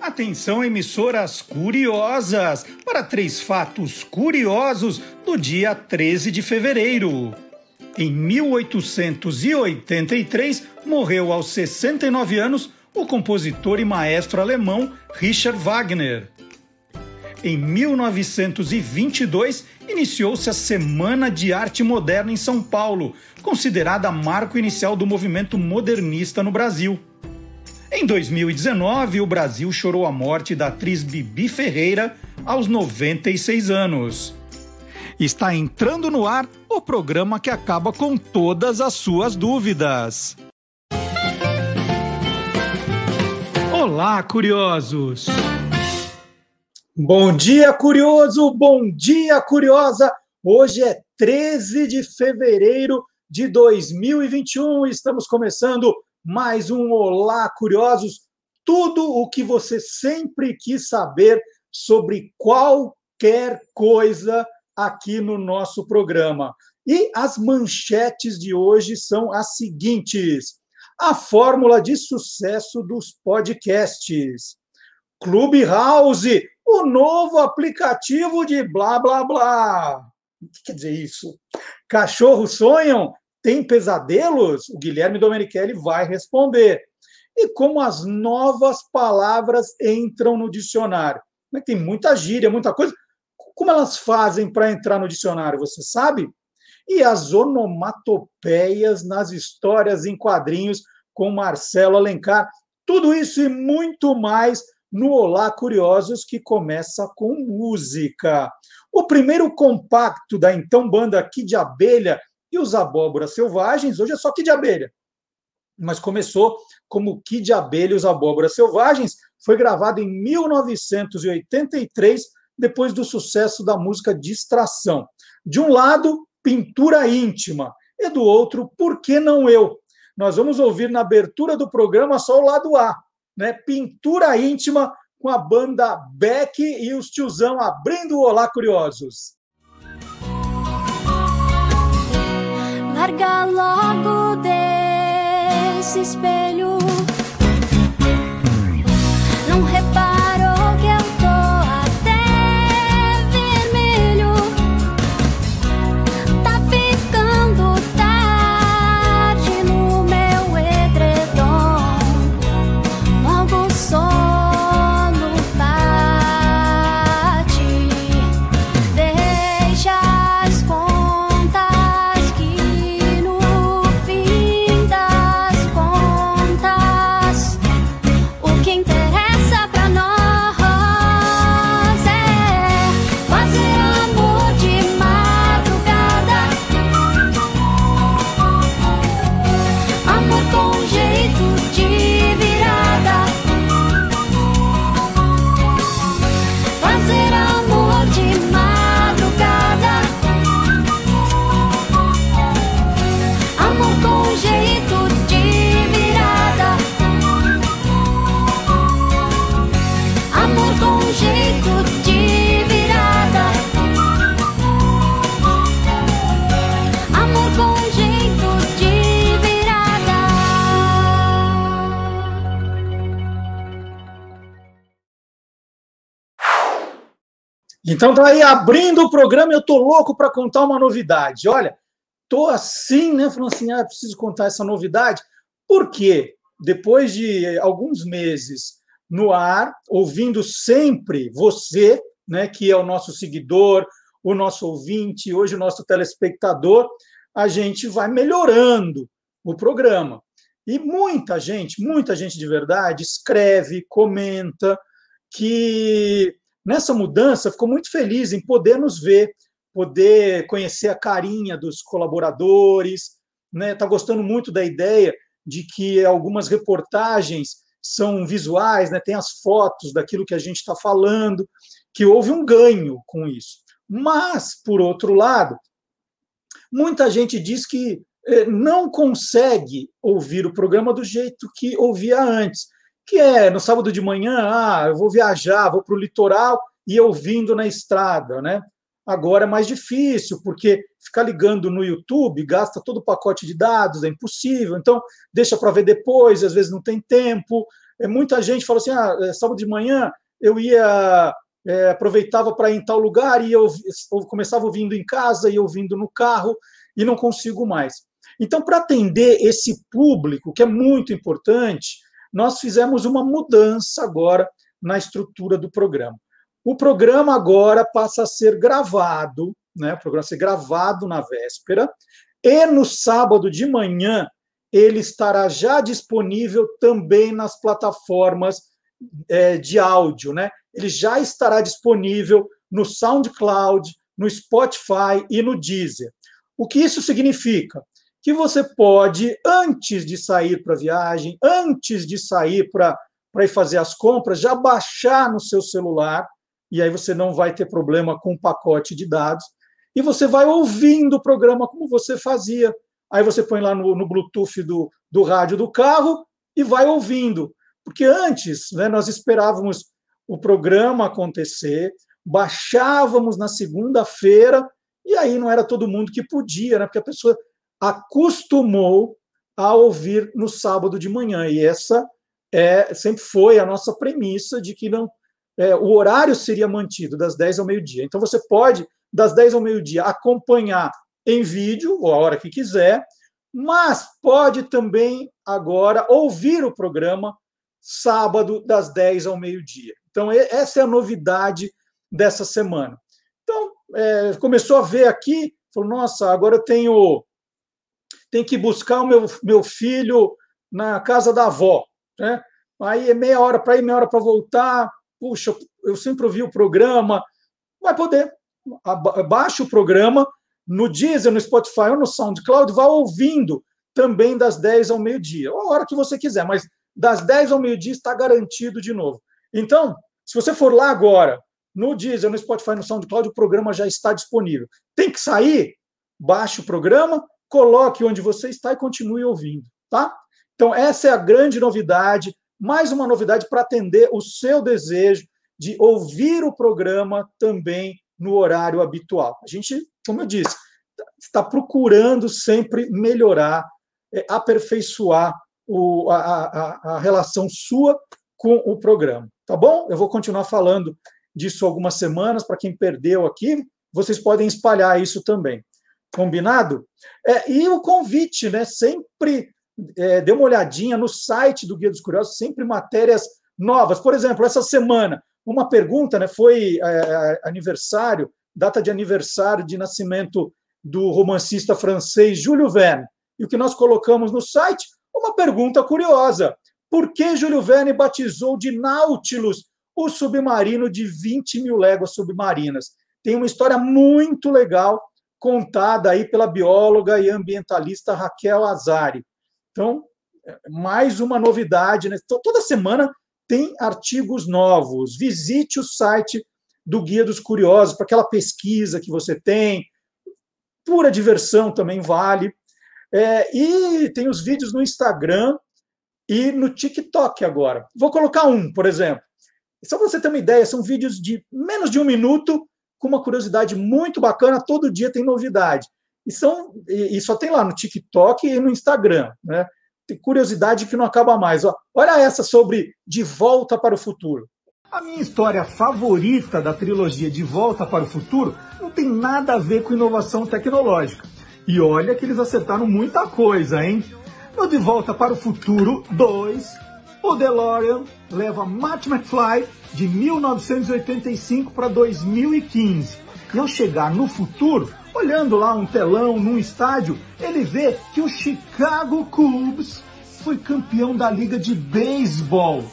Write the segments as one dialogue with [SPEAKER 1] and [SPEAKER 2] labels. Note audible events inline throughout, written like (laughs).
[SPEAKER 1] Atenção, emissoras curiosas, para três fatos curiosos do dia 13 de fevereiro. Em 1883, morreu aos 69 anos o compositor e maestro alemão Richard Wagner. Em 1922, iniciou-se a Semana de Arte Moderna em São Paulo, considerada marco inicial do movimento modernista no Brasil. Em 2019, o Brasil chorou a morte da atriz Bibi Ferreira aos 96 anos. Está entrando no ar o programa que acaba com todas as suas dúvidas. Olá, curiosos! Bom dia, curioso! Bom dia, curiosa! Hoje é 13 de fevereiro de 2021. Estamos começando mais um Olá Curiosos, tudo o que você sempre quis saber sobre qualquer coisa aqui no nosso programa. E as manchetes de hoje são as seguintes: a fórmula de sucesso dos podcasts. Clubhouse, o novo aplicativo de blá blá blá. O que quer dizer isso? Cachorros sonham? Tem pesadelos? O Guilherme Domenichelli vai responder. E como as novas palavras entram no dicionário? É tem muita gíria, muita coisa. Como elas fazem para entrar no dicionário, você sabe? E as onomatopeias nas histórias em quadrinhos com Marcelo Alencar. Tudo isso e muito mais no Olá Curiosos, que começa com música. O primeiro compacto da então banda Kid Abelha e os Abóboras Selvagens, hoje é só Kid Abelha. Mas começou como Kid Abelha e os Abóboras Selvagens, foi gravado em 1983, depois do sucesso da música Distração. De um lado, Pintura Íntima, e do outro, Por que não eu? Nós vamos ouvir na abertura do programa só o lado A, né? Pintura Íntima com a banda Beck e os tiozão abrindo o Olá Curiosos.
[SPEAKER 2] Sargā logo deses
[SPEAKER 1] Então tá aí abrindo o programa, eu tô louco para contar uma novidade. Olha, tô assim, né, falando assim, ah, preciso contar essa novidade. Por quê? Depois de alguns meses no ar, ouvindo sempre você, né, que é o nosso seguidor, o nosso ouvinte, hoje o nosso telespectador, a gente vai melhorando o programa. E muita gente, muita gente de verdade, escreve, comenta que nessa mudança ficou muito feliz em poder nos ver, poder conhecer a carinha dos colaboradores, né? Tá gostando muito da ideia de que algumas reportagens são visuais, né? Tem as fotos daquilo que a gente está falando, que houve um ganho com isso. Mas, por outro lado, muita gente diz que eh, não consegue ouvir o programa do jeito que ouvia antes, que é no sábado de manhã, ah, eu vou viajar, vou para o litoral e ouvindo na estrada, né? Agora é mais difícil, porque ficar ligando no YouTube gasta todo o pacote de dados, é impossível. Então, deixa para ver depois, às vezes não tem tempo. é, muita gente fala assim: ah, é, sábado de manhã eu ia. É, aproveitava para ir em tal lugar e eu, eu começava ouvindo em casa e ouvindo no carro e não consigo mais. Então, para atender esse público, que é muito importante, nós fizemos uma mudança agora na estrutura do programa. O programa agora passa a ser gravado, né? O programa a ser gravado na véspera, e no sábado de manhã ele estará já disponível também nas plataformas é, de áudio, né? Ele já estará disponível no SoundCloud, no Spotify e no Deezer. O que isso significa? Que você pode, antes de sair para a viagem, antes de sair para ir fazer as compras, já baixar no seu celular e aí você não vai ter problema com o pacote de dados. E você vai ouvindo o programa como você fazia. Aí você põe lá no, no Bluetooth do, do rádio do carro e vai ouvindo. Porque antes né, nós esperávamos o programa acontecer, baixávamos na segunda-feira, e aí não era todo mundo que podia, né, porque a pessoa acostumou a ouvir no sábado de manhã. E essa é sempre foi a nossa premissa de que não é, o horário seria mantido das 10 ao meio-dia. Então você pode, das 10 ao meio-dia, acompanhar em vídeo, ou a hora que quiser, mas pode também agora ouvir o programa sábado, das 10 ao meio-dia. Então, essa é a novidade dessa semana. Então, é, começou a ver aqui, falou: nossa, agora eu tenho, tenho que buscar o meu, meu filho na casa da avó. Né? Aí é meia hora para ir, meia hora para voltar puxa, eu sempre ouvi o programa, vai poder. Baixe o programa no Deezer, no Spotify ou no SoundCloud, vá ouvindo também das 10 ao meio-dia, ou a hora que você quiser, mas das 10 ao meio-dia está garantido de novo. Então, se você for lá agora, no Deezer, no Spotify, no SoundCloud, o programa já está disponível. Tem que sair? Baixe o programa, coloque onde você está e continue ouvindo, tá? Então, essa é a grande novidade mais uma novidade para atender o seu desejo de ouvir o programa também no horário habitual. A gente, como eu disse, está procurando sempre melhorar, é, aperfeiçoar o, a, a, a relação sua com o programa. Tá bom? Eu vou continuar falando disso algumas semanas. Para quem perdeu aqui, vocês podem espalhar isso também. Combinado? É, e o convite, né? Sempre é, dê uma olhadinha no site do Guia dos Curiosos, sempre matérias novas. Por exemplo, essa semana, uma pergunta, né, foi é, é, aniversário, data de aniversário de nascimento do romancista francês Júlio Verne. E o que nós colocamos no site? Uma pergunta curiosa. Por que Júlio Verne batizou de Nautilus o submarino de 20 mil léguas submarinas? Tem uma história muito legal contada aí pela bióloga e ambientalista Raquel Azari. Então, mais uma novidade. Né? Então, toda semana tem artigos novos. Visite o site do Guia dos Curiosos para aquela pesquisa que você tem. Pura diversão também vale. É, e tem os vídeos no Instagram e no TikTok agora. Vou colocar um, por exemplo. Só para você ter uma ideia, são vídeos de menos de um minuto, com uma curiosidade muito bacana. Todo dia tem novidade. E, são, e só tem lá no TikTok e no Instagram. Né? Tem curiosidade que não acaba mais. Ó, olha essa sobre De Volta para o Futuro.
[SPEAKER 3] A minha história favorita da trilogia De Volta para o Futuro não tem nada a ver com inovação tecnológica. E olha que eles acertaram muita coisa, hein? No De Volta para o Futuro 2, o DeLorean leva Marty McFly de 1985 para 2015. E ao chegar no futuro, Olhando lá um telão num estádio, ele vê que o Chicago Cubs foi campeão da liga de beisebol.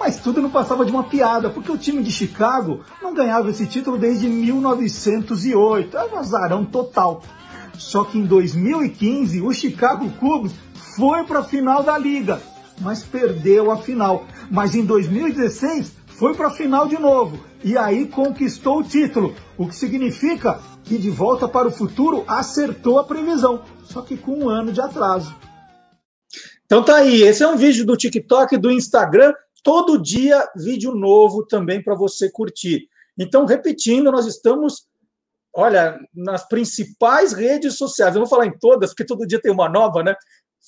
[SPEAKER 3] Mas tudo não passava de uma piada, porque o time de Chicago não ganhava esse título desde 1908. Era um azarão total. Só que em 2015, o Chicago Cubs foi para a final da liga, mas perdeu a final. Mas em 2016, foi para a final de novo e aí conquistou o título, o que significa que De Volta para o Futuro acertou a previsão, só que com um ano de atraso.
[SPEAKER 1] Então tá aí, esse é um vídeo do TikTok, do Instagram, todo dia vídeo novo também para você curtir. Então, repetindo, nós estamos, olha, nas principais redes sociais. Eu vou falar em todas, porque todo dia tem uma nova, né?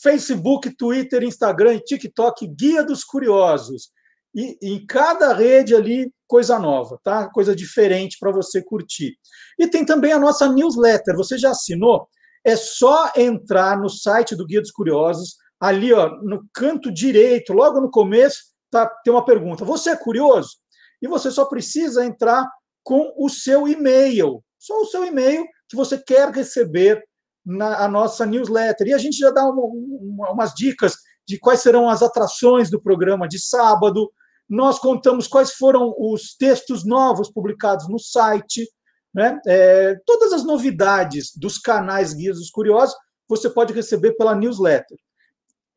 [SPEAKER 1] Facebook, Twitter, Instagram e TikTok, Guia dos Curiosos. E em cada rede ali, coisa nova, tá? Coisa diferente para você curtir. E tem também a nossa newsletter. Você já assinou? É só entrar no site do Guia dos Curiosos, ali ó, no canto direito, logo no começo, tá, tem uma pergunta. Você é curioso? E você só precisa entrar com o seu e-mail. Só o seu e-mail que você quer receber na nossa newsletter. E a gente já dá uma, uma, umas dicas de quais serão as atrações do programa de sábado. Nós contamos quais foram os textos novos publicados no site. Né? É, todas as novidades dos canais Guias dos Curiosos você pode receber pela newsletter.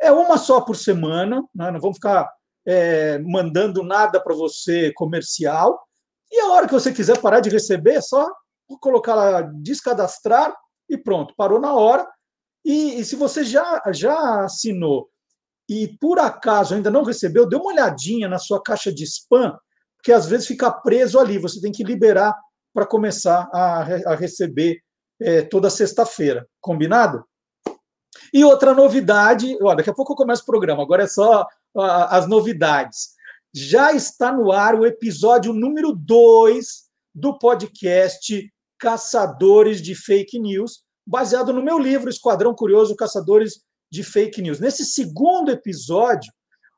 [SPEAKER 1] É uma só por semana, né? não vamos ficar é, mandando nada para você comercial. E a hora que você quiser parar de receber, é só colocar lá, descadastrar e pronto, parou na hora. E, e, se você já, já assinou e por acaso ainda não recebeu, dê uma olhadinha na sua caixa de spam, porque às vezes fica preso ali, você tem que liberar para começar a, a receber é, toda sexta-feira. Combinado? E outra novidade, ó, daqui a pouco eu começo o programa, agora é só as novidades. Já está no ar o episódio número 2 do podcast Caçadores de Fake News, baseado no meu livro Esquadrão Curioso Caçadores de Fake News. Nesse segundo episódio,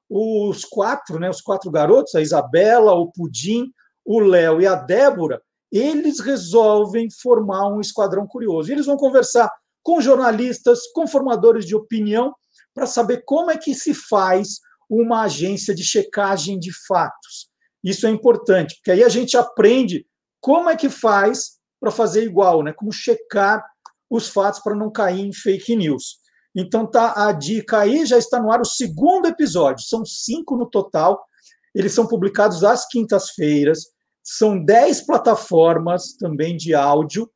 [SPEAKER 1] os quatro, né, os quatro garotos, a Isabela, o Pudim, o Léo e a Débora, eles resolvem formar um esquadrão curioso. Eles vão conversar com jornalistas, com formadores de opinião, para saber como é que se faz uma agência de checagem de fatos. Isso é importante, porque aí a gente aprende como é que faz para fazer igual, né? Como checar os fatos para não cair em fake news. Então tá a dica aí, já está no ar o segundo episódio. São cinco no total. Eles são publicados às quintas-feiras. São dez plataformas também de áudio.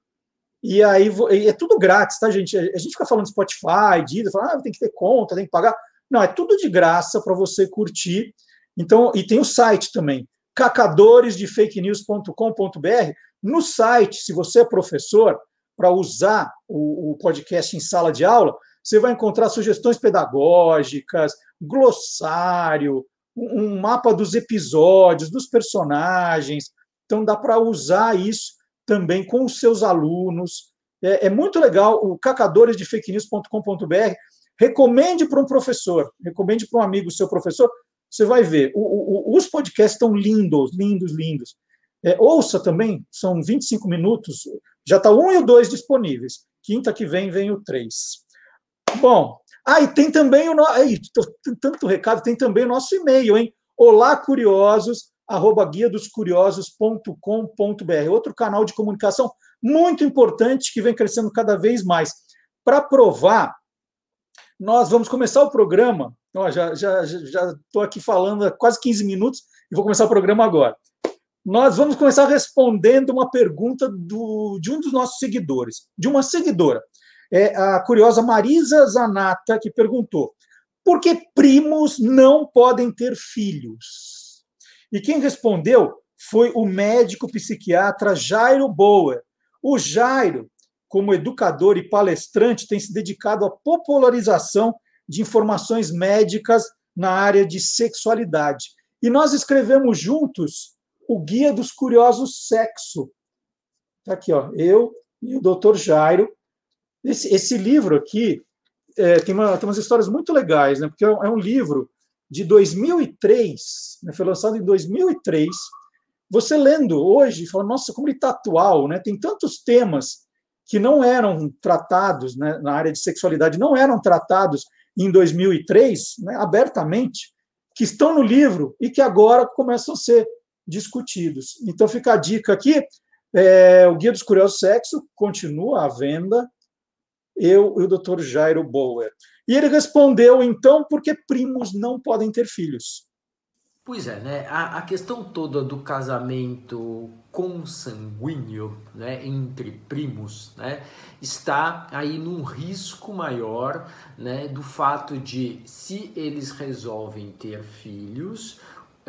[SPEAKER 1] E aí é tudo grátis, tá, gente? A gente fica falando Spotify, Deezer, fala, ah, tem que ter conta, tem que pagar. Não, é tudo de graça para você curtir. Então, e tem o site também, cacadoresdefakenews.com.br. No site, se você é professor, para usar o, o podcast em sala de aula, você vai encontrar sugestões pedagógicas, glossário, um mapa dos episódios, dos personagens. Então, dá para usar isso também com os seus alunos. É, é muito legal. O cacadoresdefakenews.com.br. Recomende para um professor, recomende para um amigo seu professor. Você vai ver. O, o, os podcasts estão lindos, lindos, lindos. É, ouça também, são 25 minutos, já está um e o dois disponíveis. Quinta que vem vem o três. Bom, ah, tem também o nosso. Tanto recado, tem também o nosso e-mail, hein? Olá, curiosos, arroba guia dos curiosos.com.br. Outro canal de comunicação muito importante que vem crescendo cada vez mais. Para provar, nós vamos começar o programa. Ó, já estou já, já aqui falando há quase 15 minutos e vou começar o programa agora nós vamos começar respondendo uma pergunta do, de um dos nossos seguidores, de uma seguidora. É a curiosa Marisa Zanata, que perguntou: por que primos não podem ter filhos? E quem respondeu foi o médico psiquiatra Jairo Boer. O Jairo, como educador e palestrante, tem se dedicado à popularização de informações médicas na área de sexualidade. E nós escrevemos juntos o Guia dos Curiosos Sexo. Está aqui, ó, eu e o Dr. Jairo. Esse, esse livro aqui é, tem, uma, tem umas histórias muito legais, né? porque é um, é um livro de 2003, né? foi lançado em 2003. Você lendo hoje, fala, nossa, como ele está atual, né? Tem tantos temas que não eram tratados né, na área de sexualidade, não eram tratados em 2003, né, abertamente, que estão no livro e que agora começam a ser discutidos. Então fica a dica aqui, é, o Guia dos Curiosos Sexo continua à venda, eu e o Dr. Jairo Bower. E ele respondeu, então, por que primos não podem ter filhos?
[SPEAKER 4] Pois é, né? A, a questão toda do casamento consanguíneo né, entre primos né, está aí num risco maior né, do fato de, se eles resolvem ter filhos,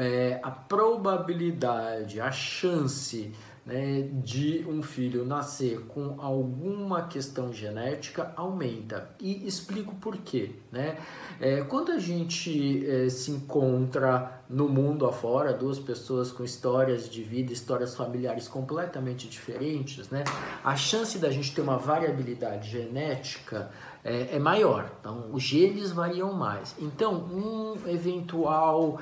[SPEAKER 4] é, a probabilidade, a chance né, de um filho nascer com alguma questão genética aumenta. E explico por quê. Né? É, quando a gente é, se encontra no mundo afora, duas pessoas com histórias de vida, histórias familiares completamente diferentes, né, a chance da gente ter uma variabilidade genética é, é, maior. Então, os genes variam mais. Então, um eventual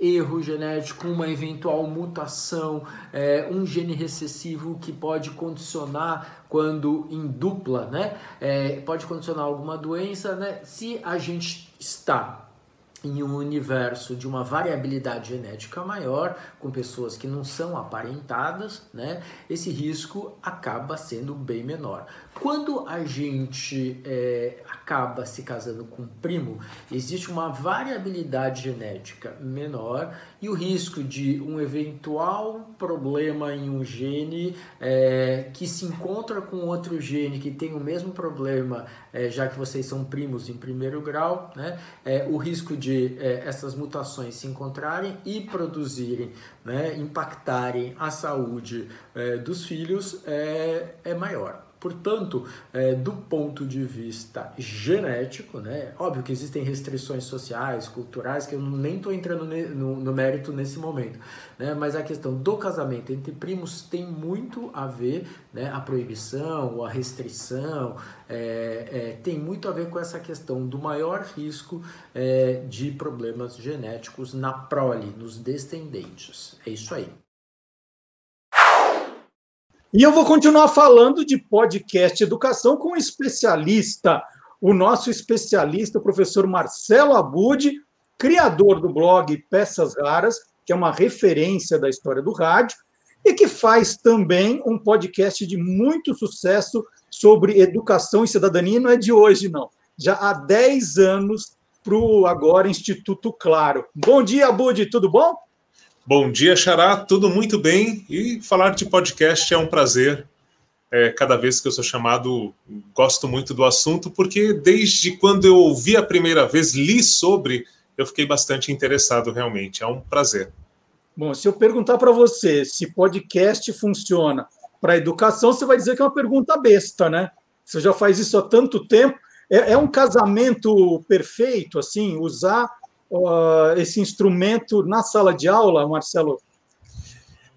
[SPEAKER 4] erro genético, uma eventual mutação, é, um gene recessivo que pode condicionar quando em dupla, né? É, pode condicionar alguma doença, né? Se a gente está em um universo de uma variabilidade genética maior, com pessoas que não são aparentadas, né, esse risco acaba sendo bem menor. Quando a gente é, acaba se casando com um primo, existe uma variabilidade genética menor e o risco de um eventual problema em um gene é, que se encontra com outro gene que tem o mesmo problema, é, já que vocês são primos em primeiro grau, né, é, o risco de é, essas mutações se encontrarem e produzirem, né, impactarem a saúde é, dos filhos é, é maior. Portanto, é, do ponto de vista genético, né, óbvio que existem restrições sociais, culturais, que eu nem estou entrando no, no, mérito nesse momento, né, mas a questão do casamento entre primos tem muito a ver, né, a proibição a restrição, é, é, tem muito a ver com essa questão do maior risco é, de problemas genéticos na prole, nos descendentes. É isso aí.
[SPEAKER 1] E eu vou continuar falando de podcast educação com um especialista, o nosso especialista, o professor Marcelo Abud, criador do blog Peças Raras, que é uma referência da história do rádio, e que faz também um podcast de muito sucesso sobre educação e cidadania, não é de hoje, não. Já há 10 anos para o agora Instituto Claro. Bom dia, Abud, tudo bom?
[SPEAKER 5] Bom dia, Xará, tudo muito bem? E falar de podcast é um prazer. É, cada vez que eu sou chamado, gosto muito do assunto, porque desde quando eu ouvi a primeira vez, li sobre, eu fiquei bastante interessado realmente. É um prazer.
[SPEAKER 1] Bom, se eu perguntar para você se podcast funciona para educação, você vai dizer que é uma pergunta besta, né? Você já faz isso há tanto tempo. É, é um casamento perfeito, assim, usar uh, esse instrumento na sala de aula, Marcelo?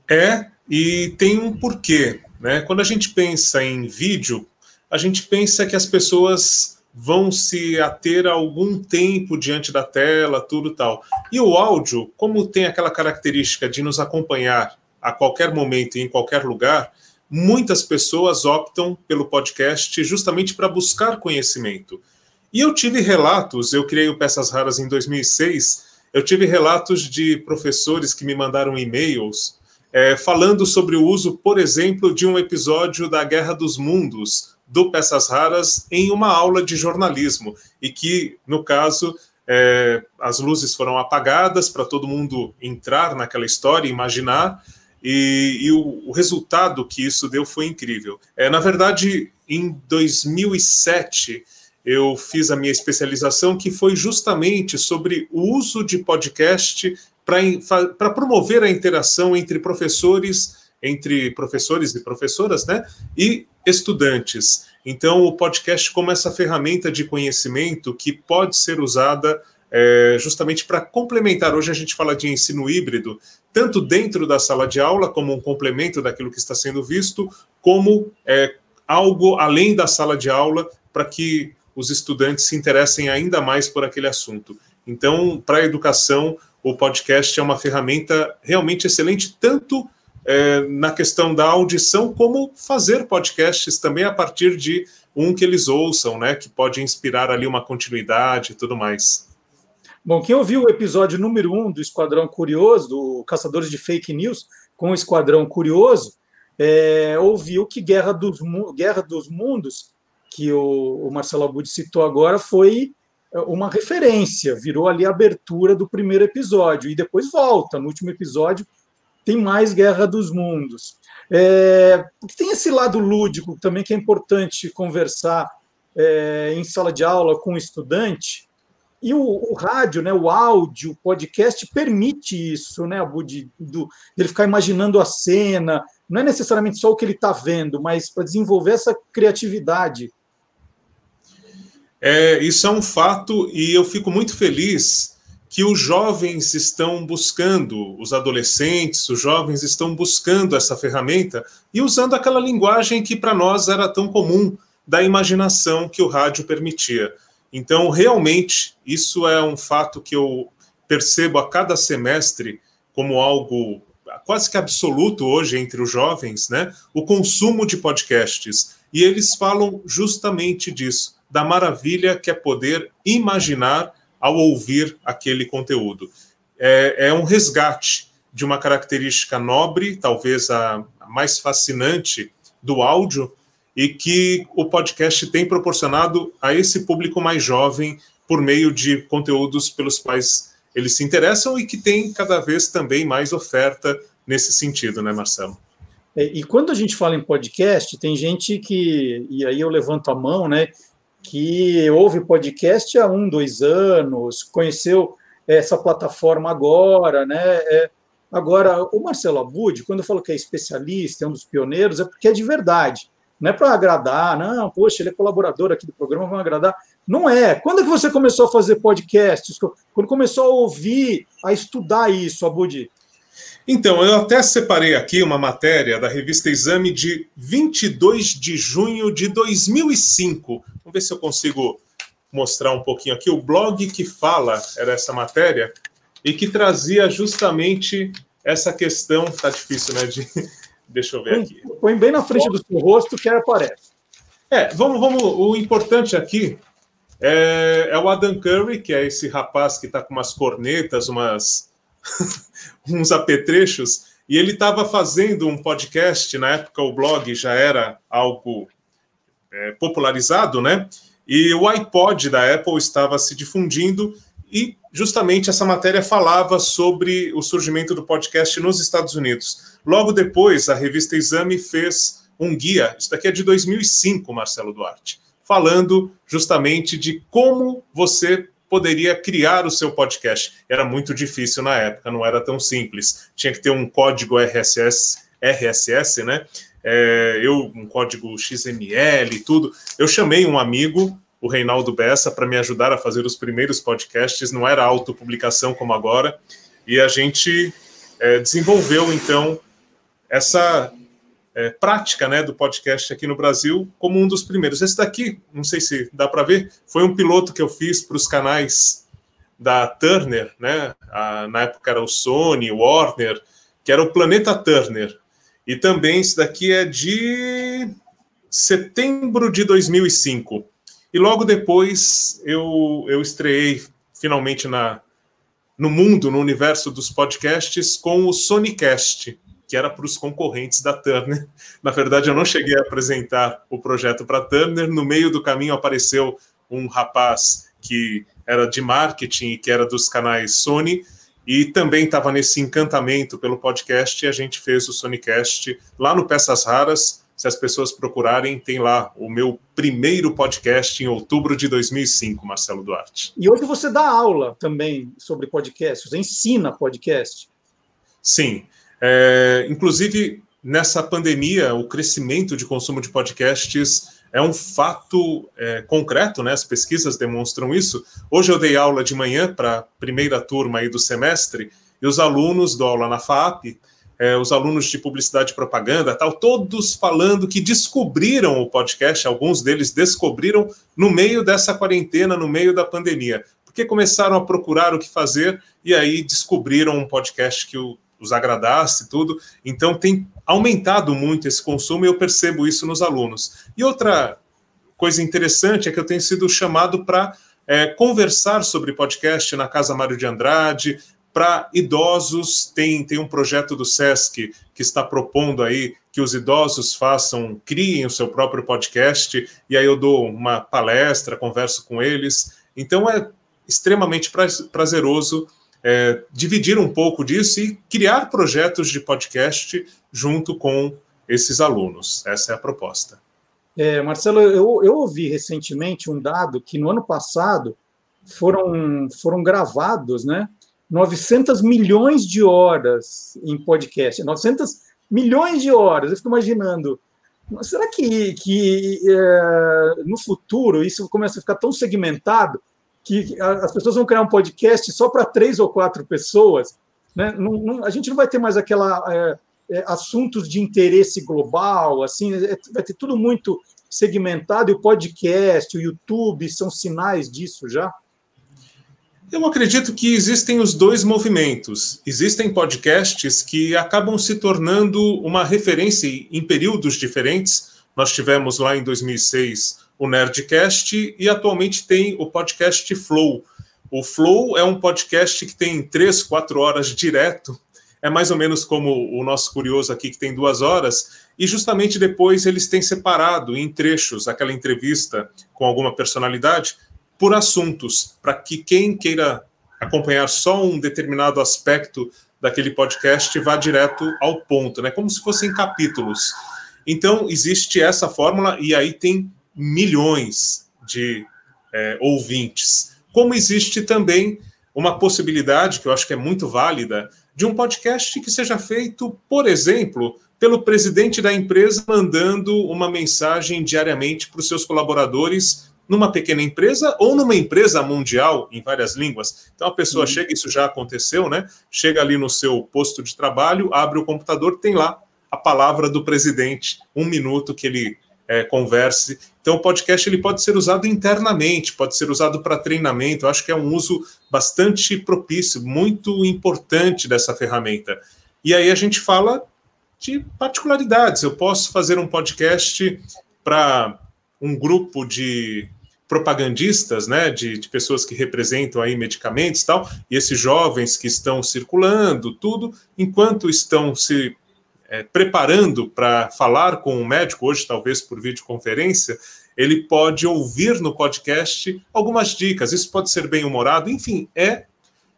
[SPEAKER 5] É, e tem um porquê. Né? Quando a gente pensa em vídeo, a gente pensa que as pessoas vão se ater algum tempo diante da tela, tudo tal. E o áudio, como tem aquela característica de nos acompanhar a qualquer momento e em qualquer lugar, muitas pessoas optam pelo podcast justamente para buscar conhecimento. E eu tive relatos, eu criei o Peças Raras em 2006, eu tive relatos de professores que me mandaram e-mails é, falando sobre o uso, por exemplo, de um episódio da Guerra dos Mundos, do Peças Raras, em uma aula de jornalismo, e que, no caso, é, as luzes foram apagadas para todo mundo entrar naquela história, imaginar, e, e o, o, resultado que isso deu foi incrível. É, na verdade, em 2007, eu fiz a minha especialização, que foi justamente sobre o uso de podcast para promover a interação entre professores, entre professores e professoras, né, e estudantes. Então, o podcast como essa ferramenta de conhecimento que pode ser usada é, justamente para complementar. Hoje a gente fala de ensino híbrido, tanto dentro da sala de aula, como um complemento daquilo que está sendo visto, como é, algo além da sala de aula, para que os estudantes se interessem ainda mais por aquele assunto. Então, para a educação, o podcast é uma ferramenta realmente excelente, tanto é, na questão da audição, como fazer podcasts também a partir de um que eles ouçam, né, que pode inspirar ali uma continuidade e tudo mais.
[SPEAKER 1] Bom, quem ouviu o episódio número um do Esquadrão Curioso, do Caçadores de Fake News, com o Esquadrão Curioso, é, ouviu que Guerra dos, Guerra dos Mundos que o, o Marcelo Abud citou agora foi é, uma referência, virou ali a abertura do primeiro episódio, e depois volta. No último episódio tem mais Guerra dos Mundos. É, tem esse lado lúdico também que é importante conversar é, em sala de aula com o estudante. E o, o, rádio, né, o áudio, o podcast permite isso, né, Abud, do, ele ficar imaginando a cena, não é necessariamente só o que ele está vendo, mas para desenvolver essa criatividade.
[SPEAKER 5] É, isso é um fato e eu fico muito feliz que os jovens estão buscando, os adolescentes, os jovens estão buscando essa ferramenta e usando aquela linguagem que para nós era tão comum da imaginação que o rádio permitia. Então, realmente, isso é um fato que eu percebo a cada semestre como algo quase que absoluto hoje entre os jovens, né? O consumo de podcasts. E eles falam justamente disso, da maravilha que é poder imaginar ao ouvir aquele conteúdo. É, é um resgate de uma característica nobre, talvez a, mais fascinante do áudio, e que o podcast tem proporcionado a esse público mais jovem por meio de conteúdos pelos quais eles se interessam e que tem cada vez também mais oferta nesse sentido, né, Marcelo?
[SPEAKER 1] É, e quando a gente fala em podcast, tem gente que, e aí eu levanto a mão, né, que ouve podcast há um, dois anos, conheceu essa plataforma agora, né? É, agora, o Marcelo Abud, quando eu falo que é especialista, é um dos pioneiros, é porque é de verdade. Não é para agradar, não, poxa, ele é colaborador aqui do programa, vão agradar. Não é. Quando é que você começou a fazer podcasts? Quando começou a ouvir, a estudar isso, Abud?
[SPEAKER 5] Então, eu até separei aqui uma matéria da revista Exame de 22 de junho de 2005. Vamos ver se eu consigo mostrar um pouquinho aqui. O blog que fala era essa matéria e que trazia justamente essa questão. Tá difícil, né? De (laughs) Deixa eu ver aqui.
[SPEAKER 1] Põe bem na frente do seu rosto que aparece.
[SPEAKER 5] É, vamos, vamos. O importante aqui é, é o Adam Curry, que é esse rapaz que está com umas cornetas, umas (laughs) uns apetrechos, e ele estava fazendo um podcast, na época o blog já era algo é, popularizado, né? E o iPod da Apple estava se difundindo, e justamente essa matéria falava sobre o surgimento do podcast nos Estados Unidos. Logo depois, a revista Exame fez um guia, isso daqui é de 2005, Marcelo Duarte, falando justamente de como você poderia criar o seu podcast. Era muito difícil na época, não era tão simples. Tinha que ter um código RSS, RSS, né? É, eu um código XML e tudo. Eu chamei um amigo, o Reinaldo Bessa, para me ajudar a fazer os primeiros podcasts. Não era autopublicação como agora. E a gente é, desenvolveu então essa é, prática né, do podcast aqui no Brasil como um dos primeiros. Esse daqui, não sei se dá para ver, foi um piloto que eu fiz para os canais da Turner, né? A, na época era o Sony, o Warner, que era o Planeta Turner. E também esse daqui é de setembro de 2005. E logo depois eu, eu estreiei finalmente na, no mundo, no universo dos podcasts, com o Sonicast, que era para os concorrentes da Turner. (laughs) Na verdade, eu não cheguei a apresentar o projeto para a Turner. No meio do caminho apareceu um rapaz que era de marketing e que era dos canais Sony e também estava nesse encantamento pelo podcast e a gente fez o Sonicast lá no Peças Raras. Se as pessoas procurarem, tem lá o meu primeiro podcast em outubro de 2005, Marcelo Duarte.
[SPEAKER 1] E hoje você dá aula também sobre podcast, você ensina podcast.
[SPEAKER 5] Sim, é, inclusive, nessa pandemia, o crescimento de consumo de podcasts é um fato é, concreto, né? As pesquisas demonstram isso. Hoje eu dei aula de manhã para a primeira turma aí do semestre e os alunos dou aula na FAP, é, os alunos de publicidade e propaganda, tal, todos falando que descobriram o podcast. Alguns deles descobriram no meio dessa quarentena, no meio da pandemia, porque começaram a procurar o que fazer e aí descobriram um podcast que o os agradasse tudo. Então tem aumentado muito esse consumo e eu percebo isso nos alunos. E outra coisa interessante é que eu tenho sido chamado para é, conversar sobre podcast na Casa Mário de Andrade. Para idosos, tem, tem um projeto do SESC que está propondo aí que os idosos façam, criem o seu próprio podcast, e aí eu dou uma palestra, converso com eles. Então é extremamente prazeroso é, dividir um pouco disso e criar projetos de podcast junto com esses alunos. Essa é a proposta.
[SPEAKER 1] É, Marcelo, eu, eu ouvi recentemente um dado que no ano passado foram, foram gravados né, 900 milhões de horas em podcast, 900 milhões de horas. Eu fico imaginando, será que, que é, no futuro isso começa a ficar tão segmentado que as pessoas vão criar um podcast só para três ou quatro pessoas? Né? Não, não, a gente não vai ter mais aquela é, é, assuntos de interesse global, assim, é, vai ter tudo muito segmentado, e o podcast, o YouTube são sinais disso já?
[SPEAKER 5] Eu acredito que existem os dois movimentos. Existem podcasts que acabam se tornando uma referência em períodos diferentes. Nós tivemos lá em 2006 o Nerdcast e atualmente tem o podcast Flow. O Flow é um podcast que tem três, quatro horas direto. É mais ou menos como o nosso curioso aqui, que tem duas horas. E justamente depois eles têm separado em trechos aquela entrevista com alguma personalidade por assuntos, para que quem queira acompanhar só um determinado aspecto daquele podcast vá direto ao ponto, né? Como se fossem capítulos. Então, existe essa fórmula e aí tem milhões de é, ouvintes. Como existe também uma possibilidade, que eu acho que é muito válida, de um podcast que seja feito, por exemplo, pelo presidente da empresa mandando uma mensagem diariamente para os seus colaboradores numa pequena empresa ou numa empresa mundial em várias línguas. Então a pessoa uhum. chega, isso já aconteceu, né? Chega ali no seu posto de trabalho, abre o computador, tem lá a palavra do presidente, um minuto que ele é, converse. Então o podcast ele pode ser usado internamente, pode ser usado para treinamento. Eu acho que é um uso bastante propício, muito importante dessa ferramenta. E aí a gente fala de particularidades. Eu posso fazer um podcast para um grupo de propagandistas, né, de, de, pessoas que representam aí medicamentos e tal, e esses jovens que estão circulando, tudo, enquanto estão se é, preparando para falar com um médico, hoje talvez por videoconferência, ele pode ouvir no podcast algumas dicas, isso pode ser bem humorado, enfim, é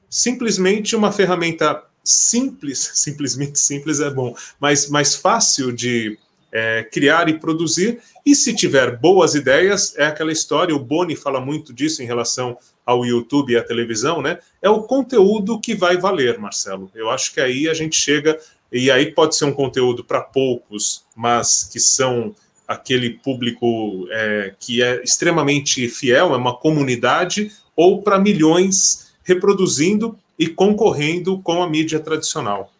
[SPEAKER 5] simplesmente uma ferramenta simples, (laughs) simplesmente simples é bom, mas mais fácil de é, criar e produzir. E se tiver boas ideias, é aquela história, o Boni fala muito disso em relação ao YouTube e à televisão, né? É o conteúdo que vai valer, Marcelo. Eu acho que aí a gente chega, e aí pode ser um conteúdo para poucos, mas que são aquele público é, que é extremamente fiel, é uma comunidade, ou para milhões reproduzindo e concorrendo com a mídia tradicional.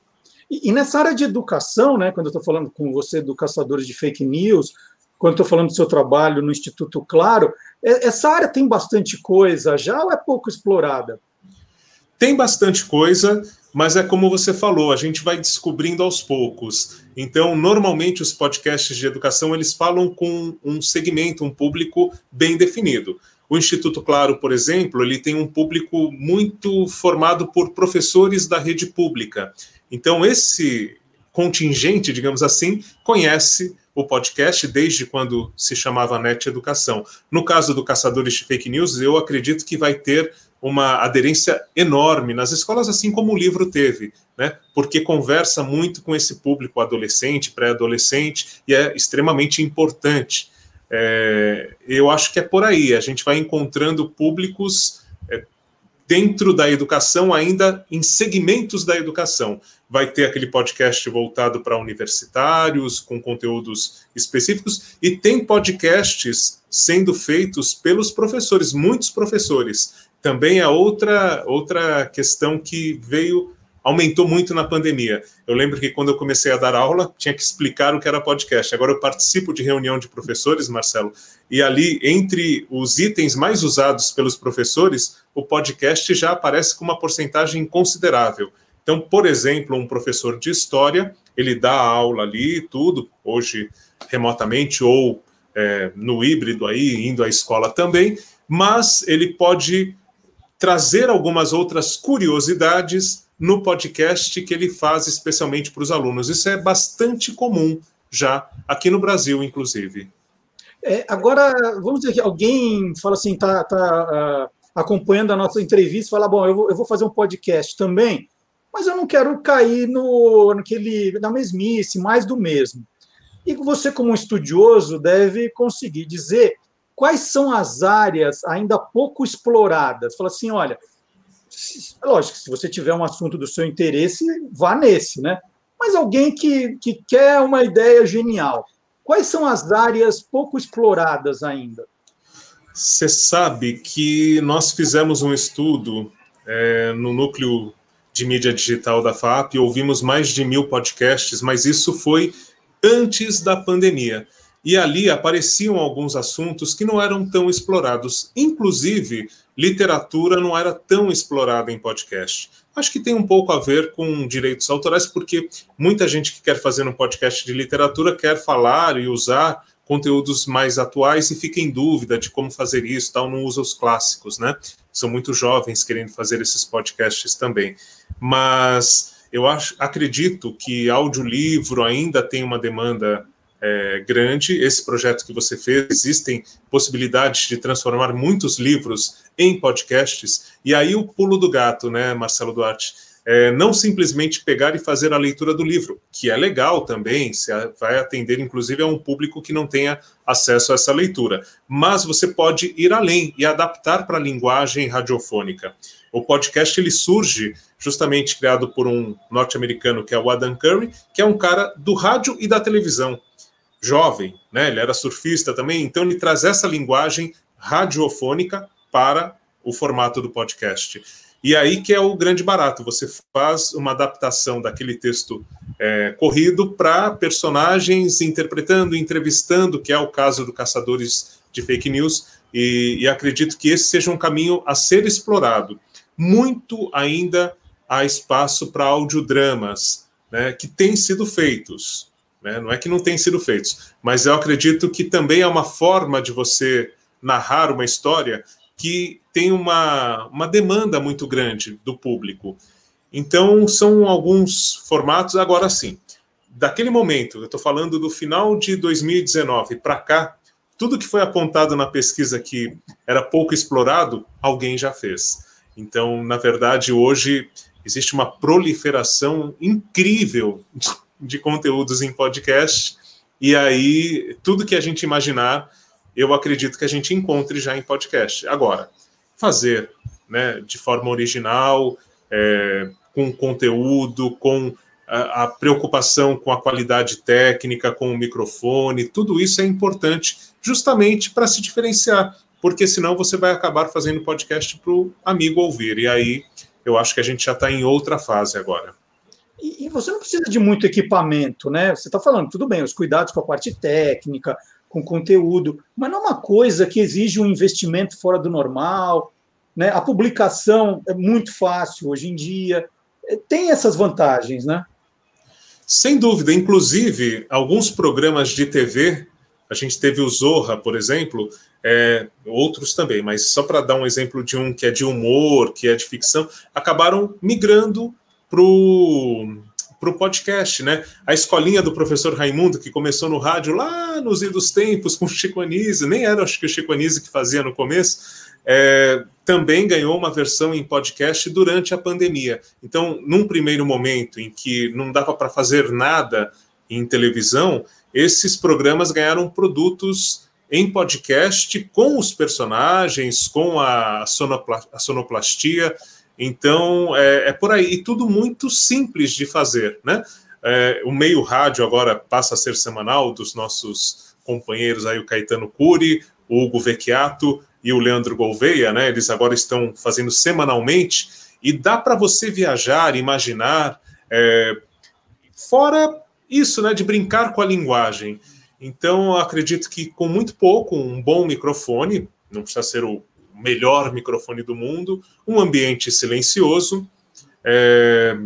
[SPEAKER 1] E, e nessa área de educação, né, quando eu estou falando com você do caçadores de fake news, quando estou falando do seu trabalho no Instituto Claro, é, essa área tem bastante coisa já ou é pouco explorada?
[SPEAKER 5] Tem bastante coisa, mas é como você falou, a gente vai descobrindo aos poucos. Então, normalmente os podcasts de educação eles falam com um segmento, um público bem definido. O Instituto Claro, por exemplo, ele tem um público muito formado por professores da rede pública. Então, esse contingente, digamos assim, conhece o podcast desde quando se chamava Net Educação. No caso do Caçadores de Fake News, eu acredito que vai ter uma aderência enorme nas escolas, assim como o livro teve, né? Porque conversa muito com esse público adolescente, pré-adolescente, e é extremamente importante. É, eu acho que é por aí, a gente vai encontrando públicos é, dentro da educação, ainda em segmentos da educação. Vai ter aquele podcast voltado para universitários, com conteúdos específicos, e tem podcasts sendo feitos pelos professores, muitos professores. Também é outra, outra questão que veio aumentou muito na pandemia. Eu lembro que quando eu comecei a dar aula, tinha que explicar o que era podcast. Agora eu participo de reunião de professores, Marcelo, e ali, entre os itens mais usados pelos professores, o podcast já aparece com uma porcentagem considerável. Então, por exemplo, um professor de história, ele dá aula ali, tudo, hoje remotamente ou é, no híbrido aí, indo à escola também, mas ele pode trazer algumas outras curiosidades no podcast que ele faz especialmente para os alunos. Isso é bastante comum já aqui no Brasil, inclusive.
[SPEAKER 1] É, agora, vamos dizer que alguém fala assim, está tá, uh, acompanhando a nossa entrevista, fala, bom, eu vou, eu vou fazer um podcast também, mas eu não quero cair no, naquele, na mesmice, mais do mesmo. E você, como estudioso, deve conseguir dizer quais são as áreas ainda pouco exploradas. Fala assim, olha, lógico, se você tiver um assunto do seu interesse, vá nesse, né? mas alguém que, que quer uma ideia genial. Quais são as áreas pouco exploradas ainda?
[SPEAKER 5] Você sabe que nós fizemos um estudo é, no núcleo de mídia digital da FAP, ouvimos mais de mil podcasts, mas isso foi antes da pandemia. E ali apareciam alguns assuntos que não eram tão explorados. Inclusive, literatura não era tão explorada em podcast. Acho que tem um pouco a ver com direitos autorais, porque muita gente que quer fazer um podcast de literatura quer falar e usar conteúdos mais atuais e fica em dúvida de como fazer isso, tal, não usa os clássicos, né? São muito jovens querendo fazer esses podcasts também. Mas eu acho, acredito que audiolivro ainda tem uma demanda é, grande. Esse projeto que você fez, existem possibilidades de transformar muitos livros em podcasts. E aí o pulo do gato, né, Marcelo Duarte? é, não simplesmente pegar e fazer a leitura do livro, que é legal também, se vai atender inclusive a um público que não tenha acesso a essa leitura, mas você pode ir além e adaptar para a linguagem radiofônica. O podcast ele surge justamente criado por um norte-americano que é o Adam Curry, que é um cara do rádio e da televisão, jovem, né? Ele era surfista também, então ele traz essa linguagem radiofônica para o formato do podcast. E aí que é o grande barato, você faz uma adaptação daquele texto é, corrido para personagens interpretando, entrevistando, que é o caso do Caçadores de Fake News, e, e acredito que esse seja um caminho a ser explorado. Muito ainda há espaço para audiodramas, né, que têm sido feitos. Né? Não é que não têm sido feitos, mas eu acredito que também é uma forma de você narrar uma história que tem uma, uma demanda muito grande do público. Então, são alguns formatos. Agora sim, daquele momento, eu estou falando do final de 2019 para cá, tudo que foi apontado na pesquisa que era pouco explorado, alguém já fez. Então, na verdade, hoje existe uma proliferação incrível de conteúdos em podcast, e aí tudo que a gente imaginar eu acredito que a gente encontre já em podcast. Agora, fazer né, de forma original, é, com conteúdo, com a, a, preocupação com a qualidade técnica, com o microfone, tudo isso é importante justamente para se diferenciar, porque senão você vai acabar fazendo podcast para o amigo ouvir. E aí eu acho que a gente já está em outra fase agora.
[SPEAKER 1] E, e, você não precisa de muito equipamento, né? Você está falando, tudo bem, os cuidados com a parte técnica, com conteúdo, mas não é uma coisa que exige um investimento fora do normal. Né? A publicação é muito fácil hoje em dia. É, tem essas vantagens, né?
[SPEAKER 5] Sem dúvida. Inclusive, alguns programas de TV, a gente teve o Zorra, por exemplo, é, outros também, mas só para dar um exemplo de um que é de humor, que é de ficção, acabaram migrando para o para o podcast, né? A escolinha do professor Raimundo, que começou no rádio lá nos idos tempos com o Chico Anísio, nem era acho que o Chico Anísio que fazia no começo, é, também ganhou uma versão em podcast durante a pandemia. Então, num primeiro momento em que não dava para fazer nada em televisão, esses programas ganharam produtos em podcast com os personagens, com a, sonoplastia, a sonoplastia então, é, é, por aí. E tudo muito simples de fazer, né? É, o meio rádio agora passa a ser semanal dos nossos companheiros aí, o Caetano Cury, o Hugo Vecchiato e o Leandro Gouveia, né? Eles agora estão fazendo semanalmente e dá para você viajar, imaginar, é, fora isso, né? De brincar com a linguagem. Então, acredito que com muito pouco, um bom microfone, não precisa ser o melhor microfone do mundo, um ambiente silencioso. É,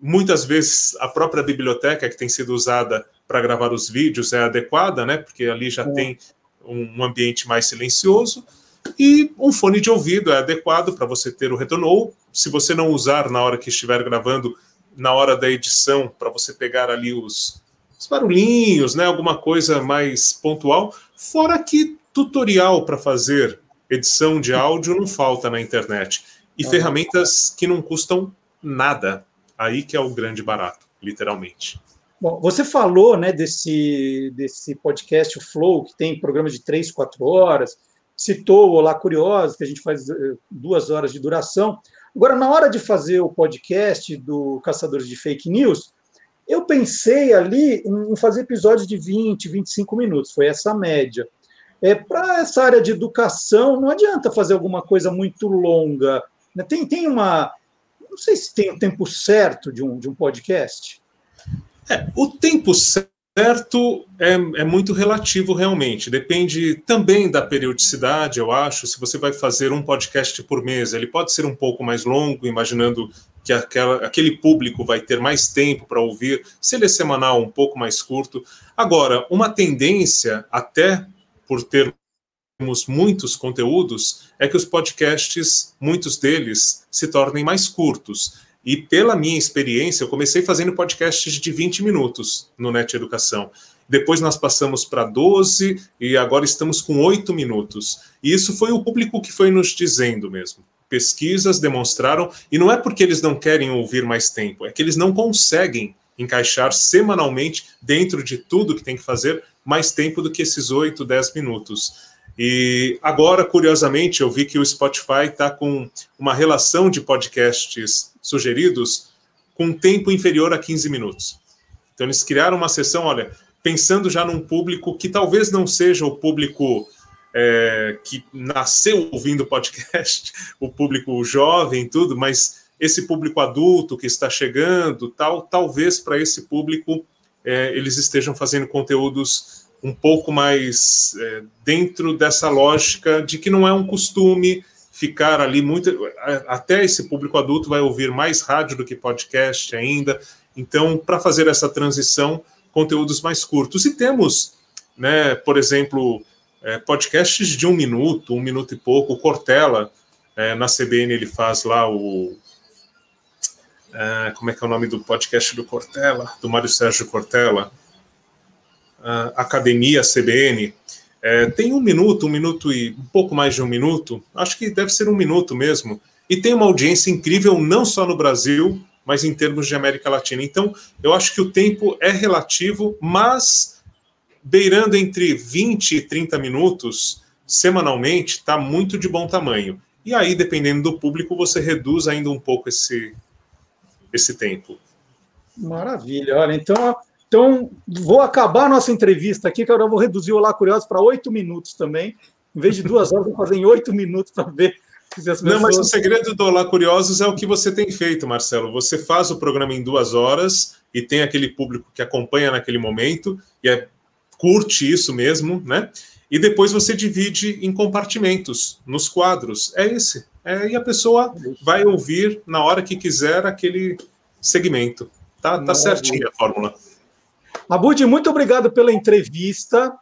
[SPEAKER 5] muitas vezes a própria biblioteca que tem sido usada para gravar os vídeos é adequada, né? Porque ali já é. tem um ambiente mais silencioso. E um fone de ouvido é adequado para você ter o retorno. Ou, se você não usar na hora que estiver gravando, na hora da edição, para você pegar ali os, os barulhinhos, né? Alguma coisa mais pontual. Fora que tutorial para fazer edição de áudio não falta na internet. E ferramentas que não custam nada. Aí que é o grande barato, literalmente.
[SPEAKER 1] Bom, você falou né, desse, desse podcast, o Flow, que tem programa de três, quatro horas, citou o Olá Curioso, que a gente faz eh, duas horas de duração. Agora, na hora de fazer o podcast do Caçadores de Fake News, Eu pensei ali em fazer episódios de 20, 25 minutos, foi essa média. É, Para essa área de educação, não adianta fazer alguma coisa muito longa. Né? Tem, tem uma. Não sei se tem o tempo certo de um, de um podcast.
[SPEAKER 5] É, o tempo certo é, é muito relativo, realmente. Depende também da periodicidade, eu acho. Se você vai fazer um podcast por mês, ele pode ser um pouco mais longo, imaginando que aquela, aquele público vai ter mais tempo para ouvir. Se ele é semanal, um pouco mais curto. Agora, uma tendência, até por termos muitos conteúdos, é que os podcasts, muitos deles, se tornem mais curtos. E pela minha experiência, eu comecei fazendo podcasts de 20 minutos no Net Educação. Depois nós passamos para 12 e agora estamos com 8 minutos. E isso foi o público que foi nos dizendo mesmo pesquisas demonstraram, e não é porque eles não querem ouvir mais tempo, é que eles não conseguem encaixar semanalmente, dentro de tudo que tem que fazer, mais tempo do que esses 8, 10 minutos. E agora, curiosamente, eu vi que o Spotify está com uma relação de podcasts sugeridos com tempo inferior a 15 minutos. Então, eles criaram uma sessão, olha, pensando já num público que talvez não seja o público é, que nasceu ouvindo podcast, (laughs) o público jovem, tudo, mas esse público adulto que está chegando, tal, talvez para esse público é, eles estejam fazendo conteúdos um pouco mais é, dentro dessa lógica de que não é um costume ficar ali muito. Até esse público adulto vai ouvir mais rádio do que podcast ainda. Então, para fazer essa transição, conteúdos mais curtos. E temos, né, por exemplo, é, podcasts de um minuto, um minuto e pouco. O Cortella, é, na CBN, ele faz lá o. É, como é que é o nome do podcast do Cortella? Do Mário Sérgio Cortella? Academia CBN. É, tem um minuto, um minuto e um pouco mais de um minuto. Acho que deve ser um minuto mesmo. E tem uma audiência incrível, não só no Brasil, mas em termos de América Latina. Então, eu acho que o tempo é relativo, mas beirando entre 20 e 30 minutos semanalmente, está muito de bom tamanho. E aí, dependendo do público, você reduz ainda um pouco esse, esse tempo.
[SPEAKER 1] Maravilha. Olha, então, então vou acabar a nossa entrevista aqui, que agora eu vou reduzir o Olá Curioso para oito minutos também. Em vez de duas horas, vou fazer em oito minutos para ver pessoas...
[SPEAKER 5] Não, mas o segredo do Olá Curiosos é o que você tem feito, Marcelo. Você faz o programa em duas horas e tem aquele público que acompanha naquele momento, e é curte isso mesmo, né? E depois você divide em compartimentos, nos quadros. É esse. É, e a pessoa vai ouvir na hora que quiser aquele segmento. Tá, tá certinha a fórmula.
[SPEAKER 1] Abud, muito obrigado pela entrevista.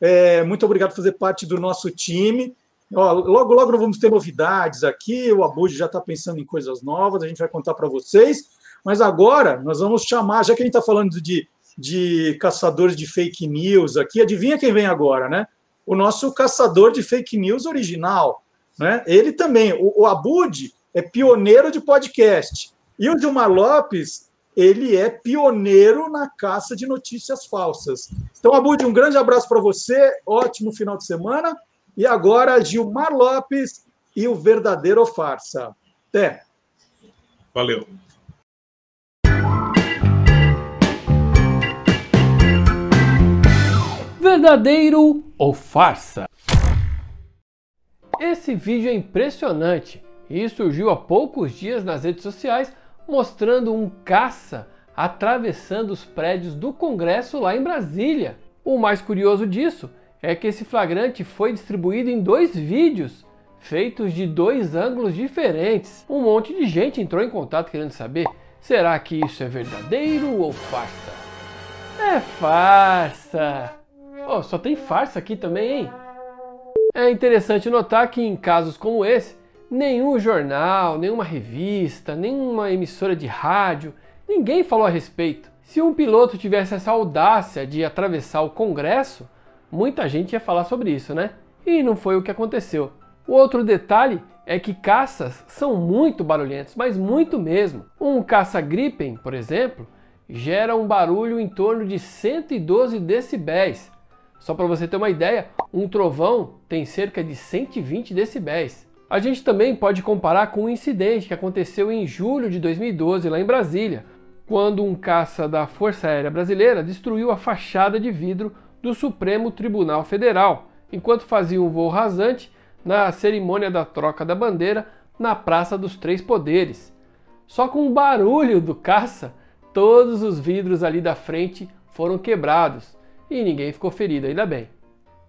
[SPEAKER 1] É, muito obrigado por fazer parte do nosso time. Ó, logo, logo vamos ter novidades aqui. O Abud já está pensando em coisas novas, a gente vai contar para vocês. Mas agora nós vamos chamar, já que a gente está falando de de caçadores de fake news aqui. Adivinha quem vem agora, né? O nosso caçador de fake news original. Né? Ele também, o, o Abud é pioneiro de podcast. E o Gilmar Lopes, ele é pioneiro na caça de notícias falsas. Então, Abud, um grande abraço para você, ótimo final de semana. E agora, Gilmar Lopes e o verdadeiro farsa. Até.
[SPEAKER 5] Valeu.
[SPEAKER 6] verdadeiro ou farsa? Esse vídeo é impressionante e surgiu há poucos dias nas redes sociais mostrando um caça atravessando os prédios do Congresso lá em Brasília. O mais curioso disso é que esse flagrante foi distribuído em dois vídeos feitos de dois ângulos diferentes. Um monte de gente entrou em contato querendo saber: será que isso é verdadeiro ou farsa? É farsa! Oh, só tem farsa aqui também, hein? É interessante notar que em casos como esse, nenhum jornal, nenhuma revista, nenhuma emissora de rádio, ninguém falou a respeito. Se um piloto tivesse essa audácia de atravessar o Congresso, muita gente ia falar sobre isso, né? E não foi o que aconteceu. O outro detalhe é que caças são muito barulhentos, mas muito mesmo. Um caça Gripen, por exemplo, gera um barulho em torno de 112 decibéis, só para você ter uma ideia, um trovão tem cerca de 120 decibéis. A gente também pode comparar com um incidente que aconteceu em julho de 2012 lá em Brasília. quando um caça da Força Aérea Brasileira destruiu a fachada de vidro do Supremo Tribunal Federal, enquanto fazia um voo rasante na cerimônia da troca da bandeira na Praça dos Três Poderes. Só com o barulho do caça, todos os vidros ali da frente foram quebrados e ninguém ficou ferido, ainda bem.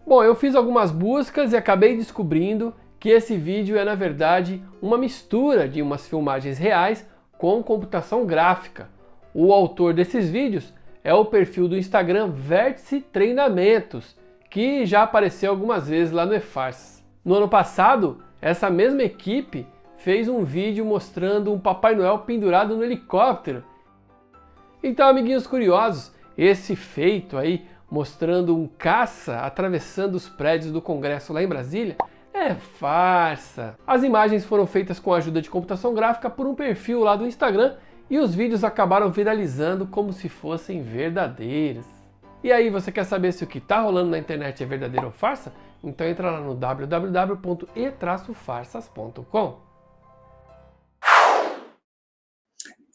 [SPEAKER 6] Bom, eu fiz algumas buscas e acabei descobrindo que esse vídeo é na verdade uma mistura de umas filmagens reais com computação gráfica. O autor desses vídeos é o perfil do Instagram Vértice Treinamentos, que já apareceu algumas vezes lá no eFarsas. No ano passado, essa mesma equipe fez um vídeo mostrando um Papai Noel pendurado no helicóptero. Então, amiguinhos curiosos, esse feito aí mostrando um caça atravessando os prédios do Congresso lá em Brasília é farsa. As imagens foram feitas com a ajuda de computação gráfica por um perfil lá do Instagram e os vídeos acabaram viralizando como se fossem verdadeiros. E aí, você quer saber se o que está rolando na internet é verdadeiro ou farsa? Então entra lá no www.e-farsas.com.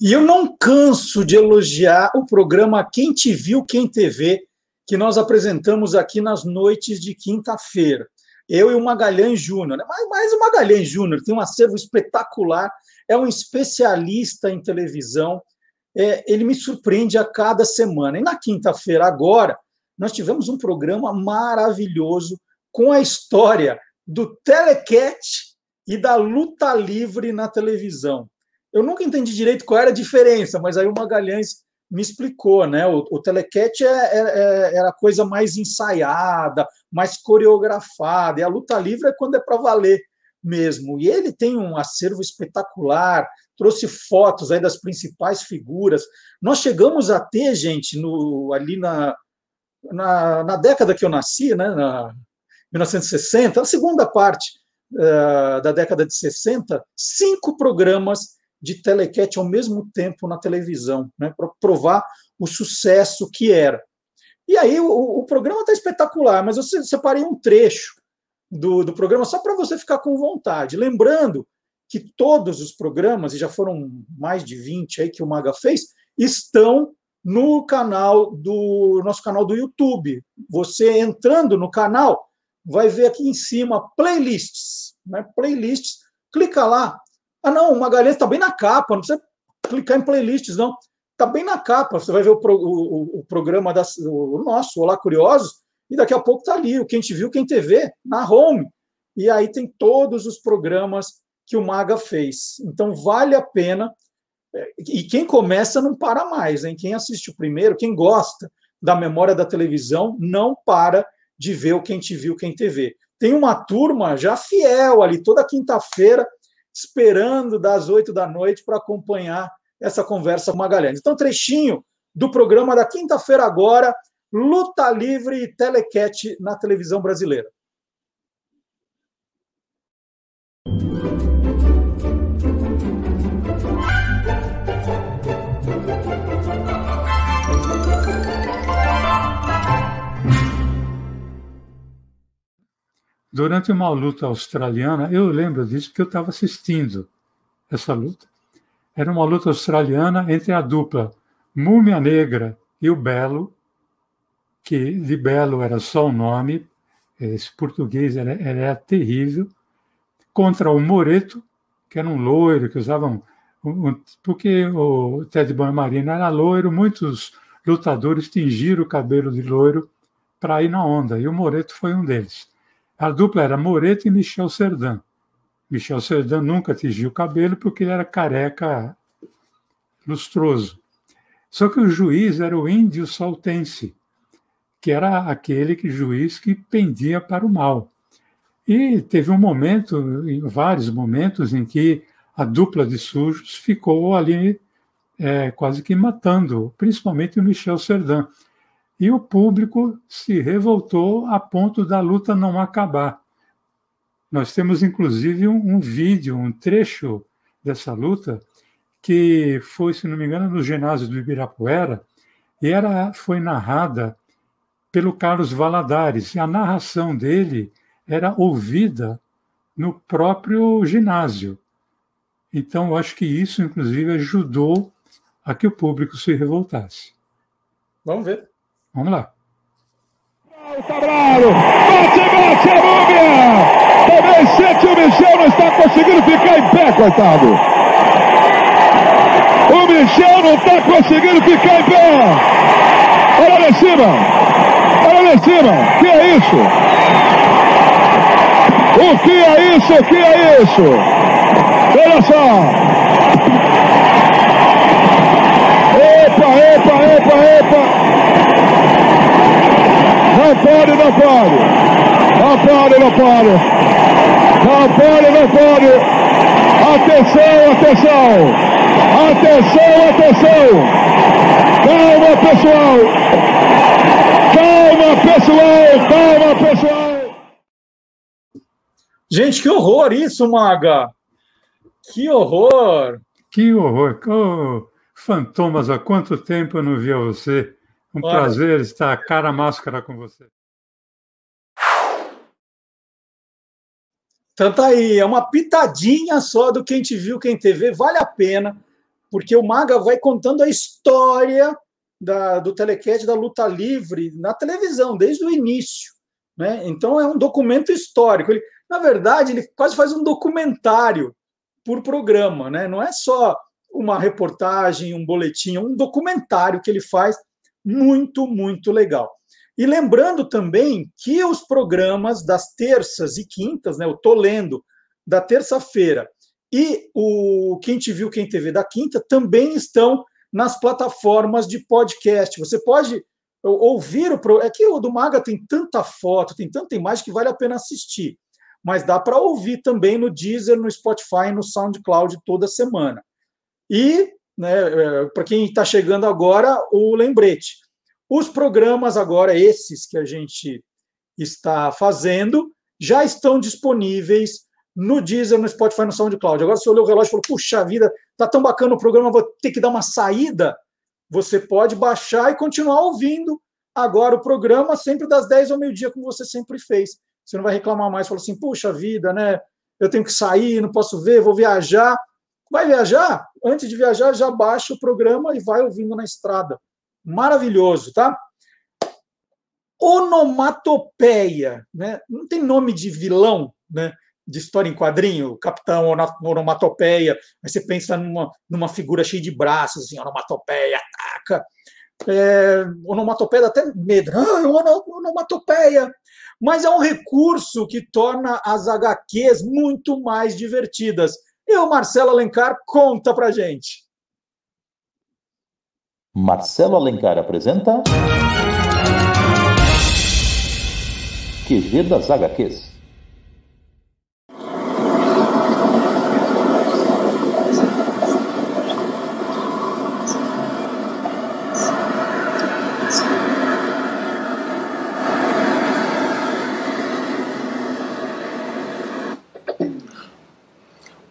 [SPEAKER 1] E eu não canso de elogiar o programa Quem Te Viu, Quem TV, que nós apresentamos aqui nas noites de quinta-feira eu e o Magalhães Júnior. Né? Mas, mas o Magalhães Júnior tem um acervo espetacular, é um especialista em televisão, é, ele me surpreende a cada semana. E na quinta-feira, agora, nós tivemos um programa maravilhoso com a história do telecat e da luta livre na televisão. Eu nunca entendi direito qual era a diferença, mas aí o Magalhães me explicou, né? O, o telecat é, é, é, era coisa mais ensaiada, mais coreografada, e a luta livre é quando é para valer mesmo. E ele tem um acervo espetacular, trouxe fotos aí das principais figuras. Nós chegamos a ter, gente, no, ali na, na, na década que eu nasci, né? Na 1960, a segunda parte uh, da década de 60, cinco programas de telequete ao mesmo tempo na televisão, né, para provar o sucesso que era. E aí o, o programa está espetacular, mas eu separei um trecho do, do programa só para você ficar com vontade. Lembrando que todos os programas, e já foram mais de 20 aí que o Maga fez, estão no canal do nosso canal do YouTube. Você entrando no canal, vai ver aqui em cima playlists, né? Playlists, clica lá, ah, não, o Magalhães está bem na capa, não precisa clicar em playlists, não. Está bem na capa. Você vai ver o, pro, o, o programa da, o nosso, Olá Curiosos, e daqui a pouco está ali, o Quem Te Viu, Quem TV, na home. E aí tem todos os programas que o Maga fez. Então vale a pena. E quem começa não para mais, hein? Quem assiste o primeiro, quem gosta da memória da televisão, não para de ver o Quem Te Viu, Quem TV. Tem uma turma já fiel ali, toda quinta-feira, esperando das oito da noite para acompanhar essa conversa com Magalhães. Então, trechinho do programa da quinta-feira agora, Luta Livre e Telequete na televisão brasileira.
[SPEAKER 7] Durante uma luta australiana, eu lembro disso porque eu estava assistindo essa luta. Era uma luta australiana entre a dupla Múmia Negra e o Belo, que de Belo era só o nome, esse português era, era terrível, contra o Moreto, que era um loiro, que usavam. Um, porque o Ted Boy Marina era loiro, muitos lutadores tingiram o cabelo de loiro para ir na onda, e o Moreto foi um deles. A dupla era Moreto e Michel Serdan. Michel Serdan nunca tingiu o cabelo porque ele era careca lustroso. Só que o juiz era o índio saltense, que era aquele que juiz que pendia para o mal. E teve um momento, vários momentos, em que a dupla de sujos ficou ali é, quase que matando, principalmente o Michel Serdan e o público se revoltou a ponto da luta não acabar. Nós temos, inclusive, um, um vídeo, um trecho dessa luta, que foi, se não me engano, no ginásio do Ibirapuera, e era, foi narrada pelo Carlos Valadares, e a narração dele era ouvida no próprio ginásio. Então, eu acho que isso, inclusive, ajudou a que o público se revoltasse.
[SPEAKER 1] Vamos ver.
[SPEAKER 7] Vamos lá.
[SPEAKER 8] Cabral, bate, bate, a Múmia! Também sente o Michel, não está conseguindo ficar em pé, coitado. O Michel não está conseguindo ficar em pé. Olha lá em cima, olha lá em cima, que é isso? O que é isso? O que é isso? Olha só. Epa, epa, epa, epa. Não pode, não pode. Não pode, não pode. Não pode, não pode. Atenção, atenção. Atenção, atenção. Calma, pessoal. Calma, pessoal. Calma, pessoal.
[SPEAKER 1] Gente, que horror isso, Maga! Que horror!
[SPEAKER 7] Que horror! Oh, Fantomas, há quanto tempo eu não via você? Um
[SPEAKER 1] Olha.
[SPEAKER 7] prazer estar cara a máscara com você.
[SPEAKER 1] Então tá aí, é uma pitadinha só do Quem Te Viu, Quem TV, vale a pena, porque o Maga vai contando a história da, do telecast da luta livre na televisão, desde o início. Né? Então é um documento histórico. Ele, na verdade, ele quase faz um documentário por programa, né? não é só uma reportagem, um boletim, é um documentário que ele faz muito, muito legal. E lembrando também que os programas das terças e quintas, né, eu estou lendo, da terça-feira e o Quem Te Viu, Quem TV da quinta, também estão nas plataformas de podcast. Você pode ouvir o pro... É que o do Maga tem tanta foto, tem tanta imagem que vale a pena assistir. Mas dá para ouvir também no Deezer, no Spotify, no SoundCloud toda semana. E, né, para quem está chegando agora, o lembrete. Os programas agora, esses que a gente está fazendo, já estão disponíveis no Deezer, no Spotify, no SoundCloud. Agora, se olhou o relógio e falou, puxa vida, tá tão bacana o programa, vou ter que dar uma saída, você pode baixar e continuar ouvindo agora o programa, sempre das 10 ao meio-dia, como você sempre fez. Você não vai reclamar mais, falou assim, puxa vida, né? Eu tenho que sair, não posso ver, vou viajar. Vai viajar? Antes de viajar, já baixa o programa e vai ouvindo na estrada. Maravilhoso, tá? Onomatopeia, né? Não tem nome de vilão, né? De história em quadrinho, Capitão Onomatopeia. Aí você pensa numa, numa figura cheia de braços, assim, onomatopeia, ataca. É, onomatopeia dá até medo. Ah, onomatopeia. Mas é um recurso que torna as HQs muito mais divertidas. E o Marcelo Alencar conta pra gente.
[SPEAKER 9] Marcelo Alencar apresenta. QG das HQs.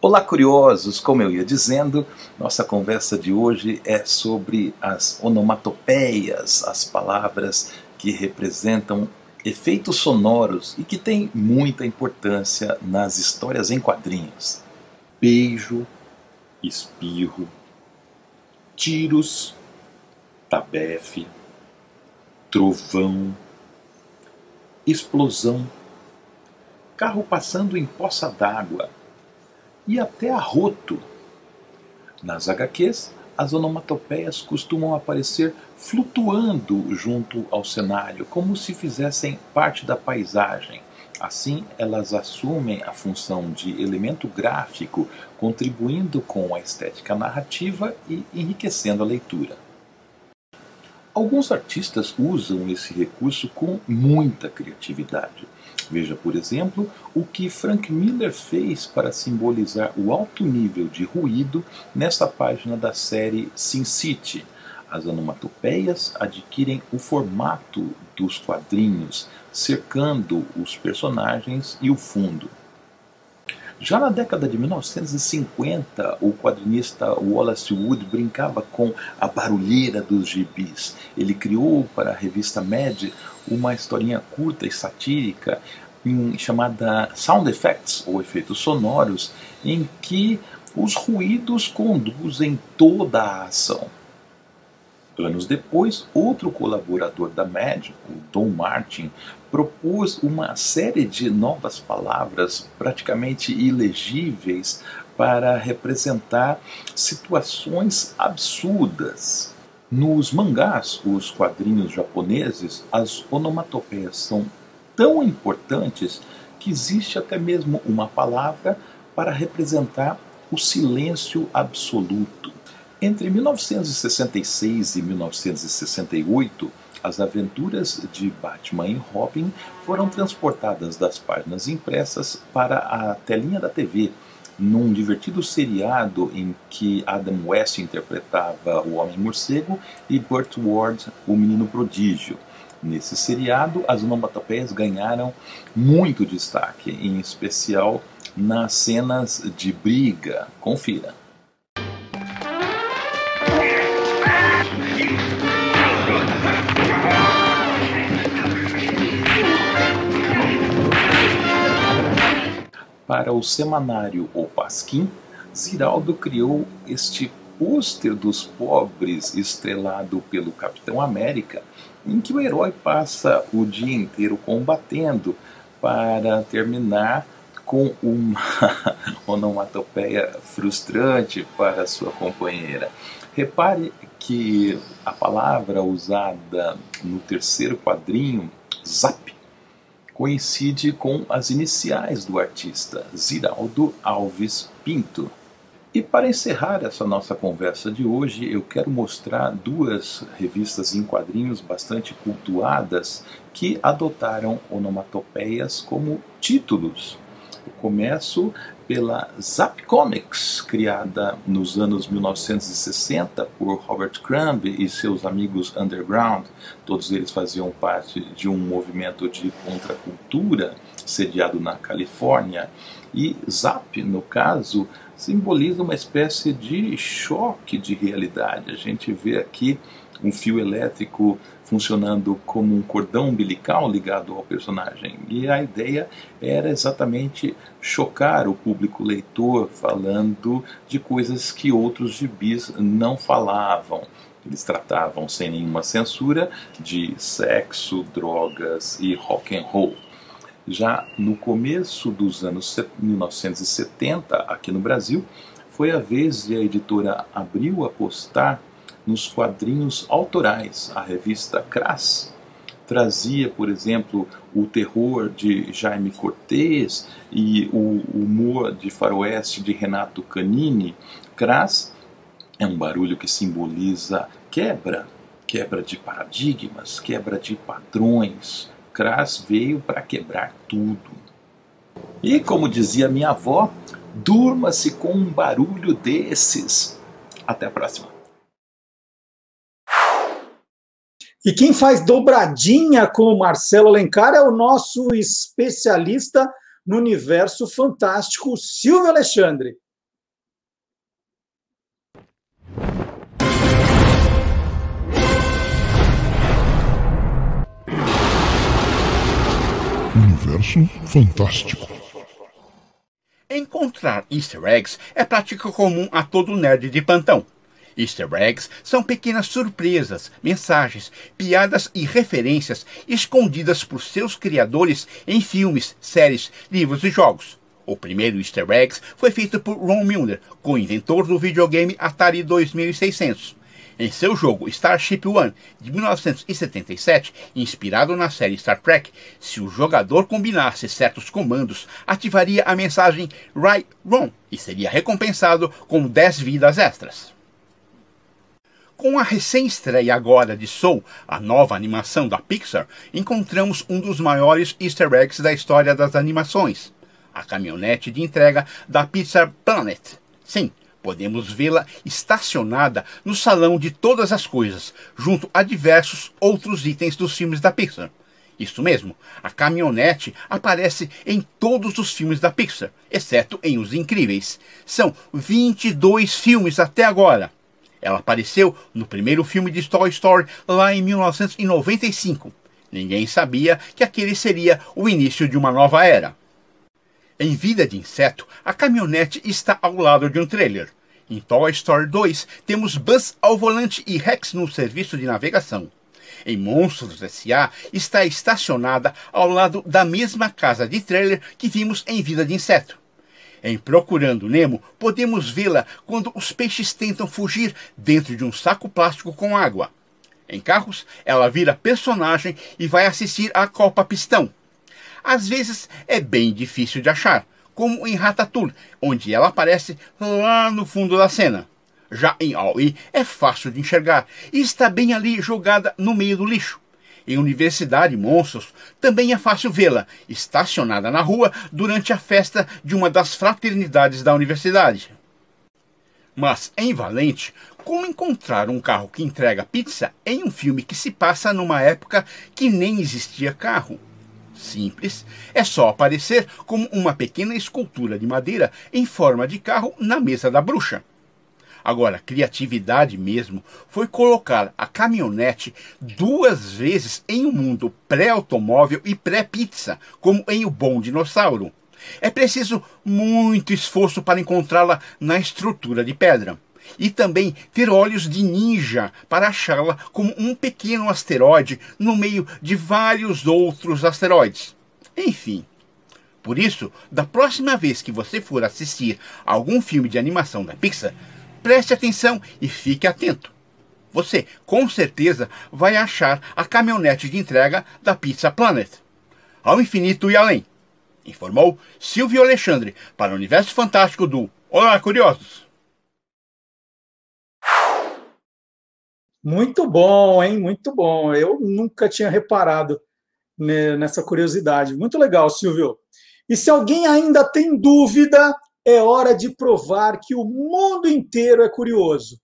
[SPEAKER 9] Olá, curiosos! Como eu ia dizendo, nossa conversa de hoje é sobre as onomatopeias, as palavras que representam efeitos sonoros e que têm muita importância nas histórias em quadrinhos. Beijo, espirro, tiros, tabefe, trovão, explosão, carro passando em poça d'água e até arroto. Nas HQs, as onomatopeias costumam aparecer flutuando junto ao cenário, como se fizessem parte da paisagem. Assim, elas assumem a função de elemento gráfico, contribuindo com a estética narrativa e enriquecendo a leitura. Alguns artistas usam esse recurso com muita criatividade. Veja, por exemplo, o que Frank Miller fez para simbolizar o alto nível de ruído nesta página da série Sin City. As onomatopeias adquirem o formato dos quadrinhos, cercando os personagens e o fundo. Já na década de 1950, o quadrinista Wallace Wood brincava com a barulheira dos gibis. Ele criou para a revista Mad uma historinha curta e satírica em, chamada Sound Effects, ou efeitos sonoros, em que os ruídos conduzem toda a ação. Anos depois, outro colaborador da MED, o Tom Martin, propôs uma série de novas palavras praticamente ilegíveis para representar situações absurdas. Nos mangás, os quadrinhos japoneses, as onomatopeias são tão importantes que existe até mesmo uma palavra para representar o silêncio absoluto. Entre 1966 e 1968, as aventuras de Batman e Robin foram transportadas das páginas impressas para a telinha da TV, num divertido seriado em que Adam West interpretava o Homem-Morcego e Burt Ward o Menino Prodígio. Nesse seriado, as onomatopeias ganharam muito destaque, em especial nas cenas de briga. Confira. Para o semanário O Pasquim, Ziraldo criou este pôster dos pobres estrelado pelo Capitão América, em que o herói passa o dia inteiro combatendo para terminar com uma (laughs) onomatopeia frustrante para sua companheira. Repare que a palavra usada no terceiro quadrinho, zap, coincide com as iniciais do artista, Ziraldo Alves Pinto. E para encerrar essa nossa conversa de hoje, eu quero mostrar duas revistas em quadrinhos bastante cultuadas que adotaram onomatopeias como títulos eu começo pela Zap Comics, criada nos anos 1960 por Robert Crumb e seus amigos underground. Todos eles faziam parte de um movimento de contracultura sediado na Califórnia. E Zap, no caso, simboliza uma espécie de choque de realidade. A gente vê aqui um fio elétrico funcionando como um cordão umbilical ligado ao personagem. E a ideia era exatamente chocar o público leitor falando de coisas que outros gibis não falavam. Eles tratavam sem nenhuma censura de sexo, drogas e rock and roll. Já no começo dos anos 1970, aqui no Brasil, foi a vez de a editora Abril apostar nos quadrinhos autorais. A revista Crass trazia, por exemplo, o terror de Jaime Cortez e o humor de faroeste de Renato Canini. Crass é um barulho que simboliza quebra, quebra de paradigmas, quebra de padrões. Crass veio para quebrar tudo. E como dizia minha avó, durma-se com um barulho desses. Até a próxima.
[SPEAKER 1] E quem faz dobradinha com o Marcelo Alencar é o nosso especialista no universo fantástico, Silvio Alexandre.
[SPEAKER 10] Universo fantástico.
[SPEAKER 11] Encontrar easter eggs é prática comum a todo nerd de plantão. Easter eggs são pequenas surpresas, mensagens, piadas e referências escondidas por seus criadores em filmes, séries, livros e jogos. O primeiro Easter eggs foi feito por Ron Milner, co-inventor do videogame Atari 2600. Em seu jogo Starship One, de 1977, inspirado na série Star Trek, se o jogador combinasse certos comandos, ativaria a mensagem Right Wrong e seria recompensado com 10 vidas extras. Com a recém-estreia agora de Soul, a nova animação da Pixar, encontramos um dos maiores easter eggs da história das animações. A caminhonete de entrega da Pizza Planet. Sim, podemos vê-la estacionada no salão de todas as coisas, junto a diversos outros itens dos filmes da Pixar. Isso mesmo, a caminhonete aparece em todos os filmes da Pixar, exceto em Os Incríveis. São 22 filmes até agora. Ela apareceu no primeiro filme de Toy Story lá em 1995. Ninguém sabia que aquele seria o início de uma nova era. Em Vida de Inseto, a caminhonete está ao lado de um trailer. Em Toy Story 2, temos Buzz ao volante e Rex no serviço de navegação. Em Monstros S.A. está estacionada ao lado da mesma casa de trailer que vimos em Vida de Inseto. Em Procurando Nemo, podemos vê-la quando os peixes tentam fugir dentro de um saco plástico com água. Em Carros, ela vira personagem e vai assistir à Copa Pistão. Às vezes é bem difícil de achar, como em Ratatouille, onde ela aparece lá no fundo da cena. Já em Aoi é fácil de enxergar e está bem ali jogada no meio do lixo. Em Universidade Monstros também é fácil vê-la, estacionada na rua durante a festa de uma das fraternidades da universidade. Mas em Valente, como encontrar um carro que entrega pizza em um filme que se passa numa época que nem existia carro? Simples, é só aparecer como uma pequena escultura de madeira em forma de carro na mesa da bruxa. Agora, criatividade mesmo foi colocar a caminhonete duas vezes em um mundo pré-automóvel e pré-pizza, como em O Bom Dinossauro. É preciso muito esforço para encontrá-la na estrutura de pedra. E também ter olhos de ninja para achá-la como um pequeno asteroide no meio de vários outros asteroides. Enfim, por isso, da próxima vez que você for assistir algum filme de animação da Pixar, Preste atenção e fique atento. Você, com certeza, vai achar a caminhonete de entrega da Pizza Planet. Ao infinito e além. Informou Silvio Alexandre para o Universo Fantástico do Olá, Curiosos.
[SPEAKER 1] Muito bom, hein? Muito bom. Eu nunca tinha reparado nessa curiosidade. Muito legal, Silvio. E se alguém ainda tem dúvida, é hora de provar que o mundo inteiro é curioso.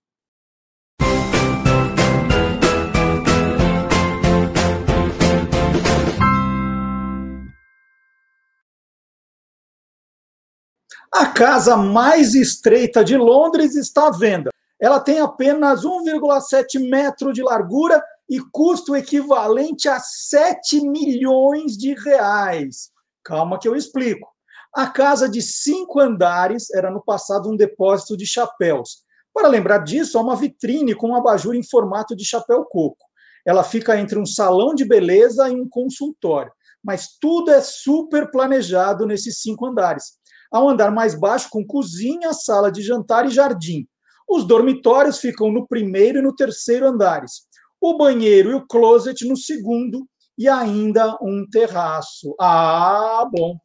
[SPEAKER 1] A casa mais estreita de Londres está à venda. Ela tem apenas 1,7 metro de largura e custo equivalente a 7 milhões de reais. Calma que eu explico. A casa de cinco andares era no passado um depósito de chapéus. Para lembrar disso, há uma vitrine com um abajur em formato de chapéu coco. Ela fica entre um salão de beleza e um consultório. Mas tudo é super planejado nesses cinco andares. Há um andar mais baixo com cozinha, sala de jantar e jardim. Os dormitórios ficam no primeiro e no terceiro andares. O banheiro e o closet no segundo e ainda um terraço. Ah, bom.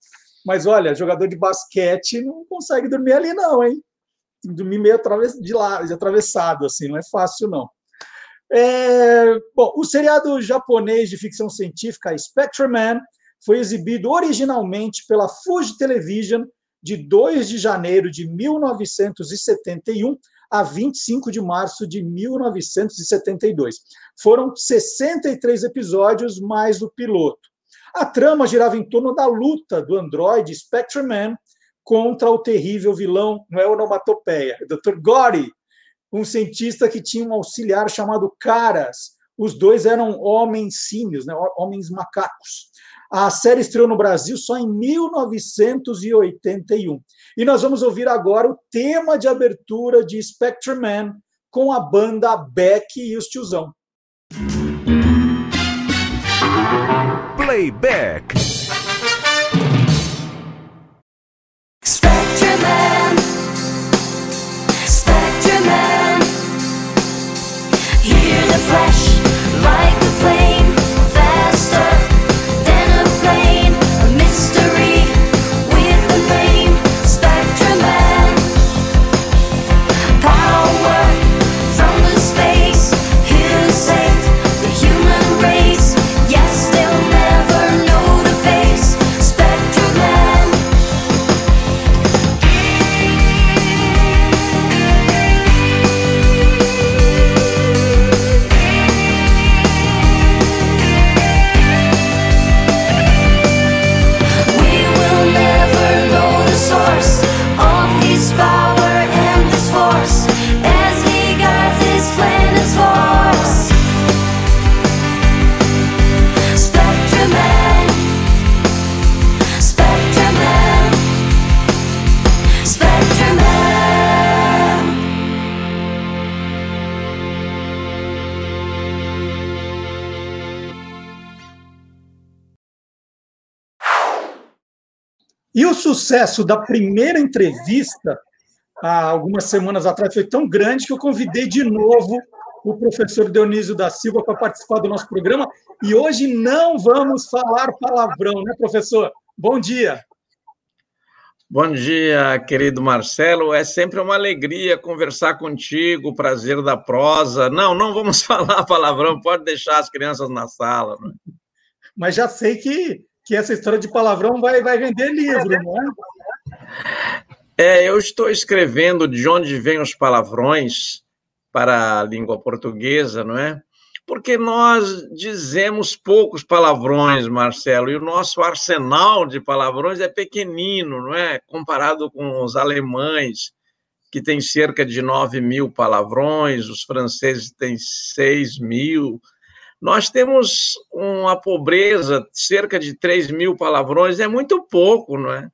[SPEAKER 1] Mas olha, jogador de basquete não consegue dormir ali, não, hein? Dormir meio de lado, atravessado, assim, não é fácil, não. É, bom, o seriado japonês de ficção científica Spectreman foi exibido originalmente pela Fuji Television de 2 de janeiro de 1971 a 25 de março de 1972. Foram 63 episódios mais o piloto. A trama girava em torno da luta do androide Spectreman contra o terrível vilão, não é onomatopeia, é Dr. Gory, um cientista que tinha um auxiliar chamado Caras. Os dois eram homens símios, né, homens macacos. A série estreou no Brasil só em 1981. E nós vamos ouvir agora o tema de abertura de Spectreman com a banda Beck e os Tiozão.
[SPEAKER 12] Playback.
[SPEAKER 1] Sucesso da primeira entrevista, há algumas semanas atrás, foi tão grande que eu convidei de novo o professor Dionísio da Silva para participar do nosso programa. E hoje não vamos falar palavrão, né, professor? Bom dia.
[SPEAKER 12] Bom dia, querido Marcelo. É sempre uma alegria conversar contigo, prazer da prosa. Não, não vamos (laughs) falar palavrão, pode deixar as crianças na sala. Né?
[SPEAKER 1] Mas já sei que, que essa história de palavrão vai, vai vender livro, não é?
[SPEAKER 12] É, eu estou escrevendo de onde vêm os palavrões para a língua portuguesa, não é? Porque nós dizemos poucos palavrões, Marcelo, e o nosso arsenal de palavrões é pequenino, não é? Comparado com os alemães, que têm cerca de 9 mil palavrões, os franceses têm 6 mil. Nós temos uma pobreza, cerca de 3 mil palavrões, é muito pouco, não é?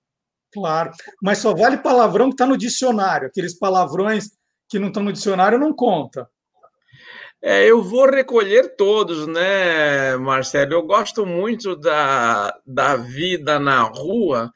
[SPEAKER 1] Claro, mas só vale palavrão que está no dicionário, aqueles palavrões que não estão no dicionário não conta.
[SPEAKER 12] É, eu vou recolher todos, né, Marcelo? Eu gosto muito da, da vida na rua,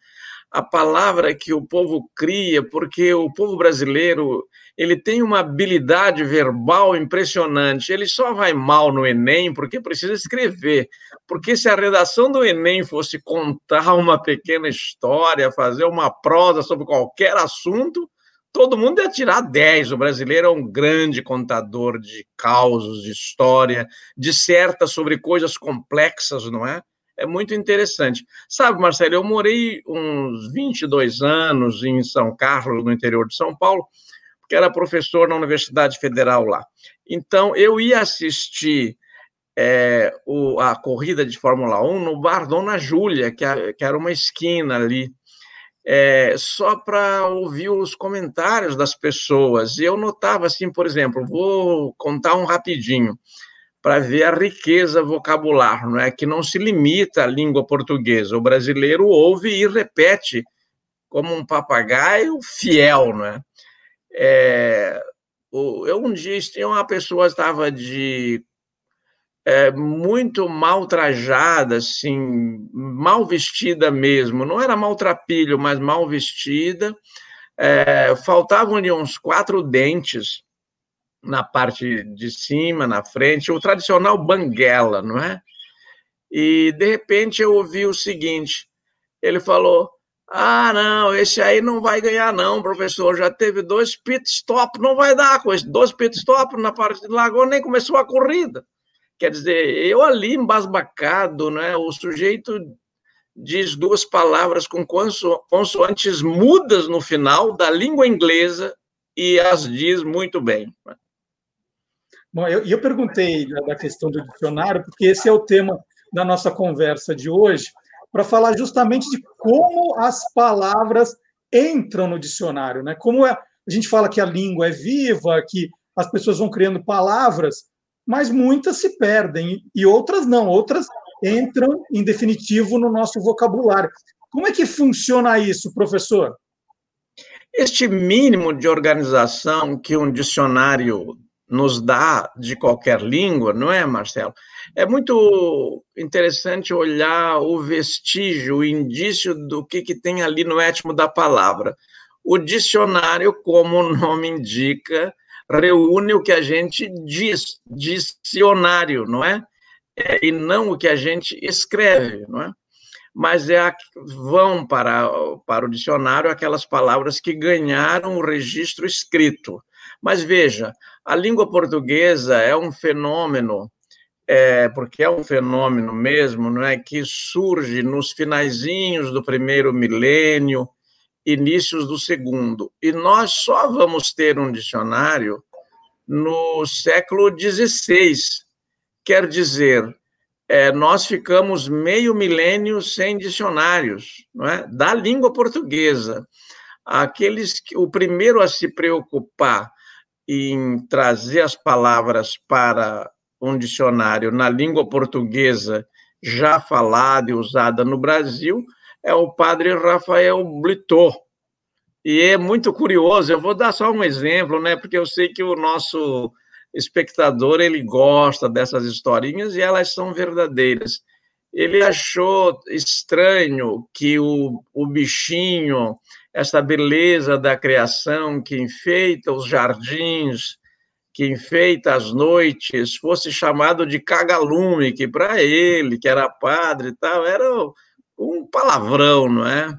[SPEAKER 12] a palavra que o povo cria, porque o povo brasileiro ele tem uma habilidade verbal impressionante. Ele só vai mal no Enem porque precisa escrever. Porque se a redação do Enem fosse contar (laughs) uma pequena história, fazer uma prosa sobre qualquer assunto, todo mundo ia tirar 10. O brasileiro é um grande contador de causos, de história, disserta sobre coisas complexas, não é? É muito interessante. Sabe, Marcelo, eu morei uns 22 anos em São Carlos, no interior de São Paulo, porque era professor na Universidade Federal lá. Então, eu ia assistir é, o, a corrida de Fórmula 1 no bar Dona Júlia, que, que era uma esquina ali é, só para ouvir os comentários das pessoas. E eu notava assim, por exemplo, vou contar um rapidinho para ver a riqueza vocabular, não é que não se limita à língua portuguesa. O brasileiro ouve e repete como um papagaio fiel, não é? É eu um dia tinha uma pessoa estava de é, muito mal trajada, assim, mal vestida mesmo. Não era maltrapilho, mas mal vestida. É, faltavam-lhe uns quatro dentes na parte de cima, na frente, o tradicional banguela, não é? E, de repente, eu ouvi o seguinte: ele falou. Ah, não, esse aí não vai ganhar, não, professor. Já teve dois pit stop, não vai dar com dois pit stop na parte de Lagoa, nem começou a corrida. Quer dizer, eu ali embasbacado, né? o sujeito diz duas palavras com consoantes mudas no final da língua inglesa e as diz muito bem.
[SPEAKER 1] Bom, eu, eu perguntei da questão do dicionário, porque esse é o tema da nossa conversa de hoje, para falar justamente de como as palavras entram no dicionário, né? Como é, a gente fala que a língua é viva, que as pessoas vão criando palavras, mas muitas se perdem e outras não, outras entram em definitivo no nosso vocabulário. Como é que funciona isso, professor?
[SPEAKER 12] Este mínimo de organização que um dicionário nos dá de qualquer língua, não é, Marcelo? É muito interessante olhar o vestígio, o indício do que, que tem ali no étimo da palavra. O dicionário, como o nome indica, reúne o que a gente diz, dicionário, não é? é? E não o que a gente escreve, não é? Mas é a, vão para, para o dicionário aquelas palavras que ganharam o registro escrito. Mas veja, a língua portuguesa é um fenômeno, é, porque é um fenômeno mesmo, não é? Que surge nos finaizinhos do primeiro milênio, inícios do segundo. E nós só vamos ter um dicionário no século XVI. Quer dizer, é, nós ficamos meio milênio sem dicionários não é? da língua portuguesa. Aqueles que, o primeiro a se preocupar em trazer as palavras para um dicionário na língua portuguesa já falada e usada no Brasil é o padre Rafael Blitor. E é muito curioso, eu vou dar só um exemplo, né, porque eu sei que o nosso espectador ele gosta dessas historinhas e elas são verdadeiras. ele achou estranho que o, o bichinho, essa beleza da criação que enfeita os jardins, que enfeita as noites, fosse chamado de cagalume, que para ele, que era padre e tal, era um palavrão, não é?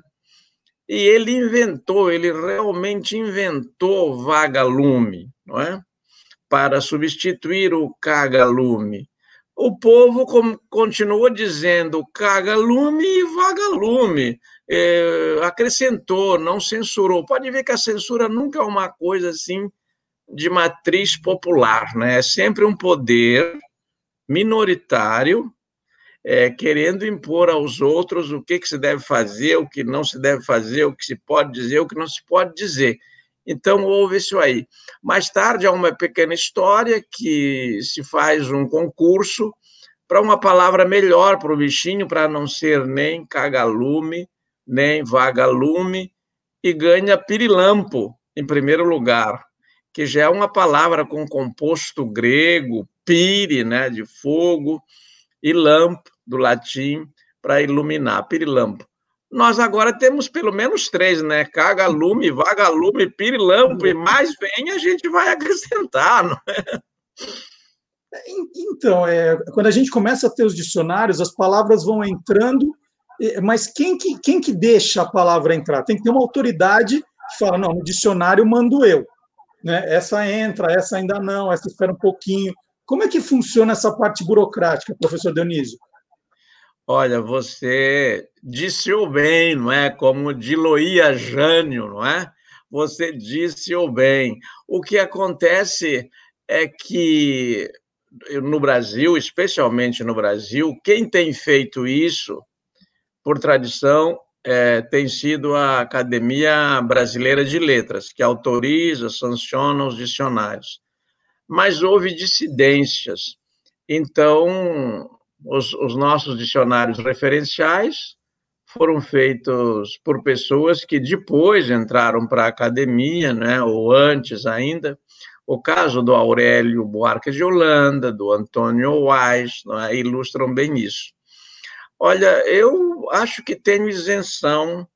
[SPEAKER 12] E ele inventou, ele realmente inventou vagalume, não é? Para substituir o cagalume. O povo continuou dizendo cagalume e vagalume. É, acrescentou, não censurou. Pode ver que a censura nunca é uma coisa assim de matriz popular, né? É sempre um poder minoritário é, querendo impor aos outros o que, que se deve fazer, o que não se deve fazer, o que se pode dizer, o que não se pode dizer. Então, houve isso aí. Mais tarde, há uma pequena história que se faz um concurso para uma palavra melhor para o bichinho, para não ser nem cagalume, nem vagalume, e ganha pirilampo, em primeiro lugar, que já é uma palavra com composto grego, piri, né, de fogo, e lampo, do latim, para iluminar, pirilampo. Nós agora temos pelo menos três, né? Cagalume, vagalume, pirilampo, e mais vem a gente vai acrescentar, não é?
[SPEAKER 1] Então, é, quando a gente começa a ter os dicionários, as palavras vão entrando, mas quem que, quem que deixa a palavra entrar? Tem que ter uma autoridade que fala, não, no dicionário mando eu. Né? Essa entra, essa ainda não, essa espera um pouquinho. Como é que funciona essa parte burocrática, professor Dionísio?
[SPEAKER 12] Olha, você disse o bem, não é? Como Diloia Jânio, não é? Você disse o bem. O que acontece é que no Brasil, especialmente no Brasil, quem tem feito isso, por tradição, é, tem sido a Academia Brasileira de Letras, que autoriza, sanciona os dicionários. Mas houve dissidências. Então, os, os nossos dicionários referenciais foram feitos por pessoas que depois entraram para a academia, né, ou antes ainda. O caso do Aurélio Buarque de Holanda, do Antônio Weiss, né, ilustram bem isso. Olha, eu acho que tenho isenção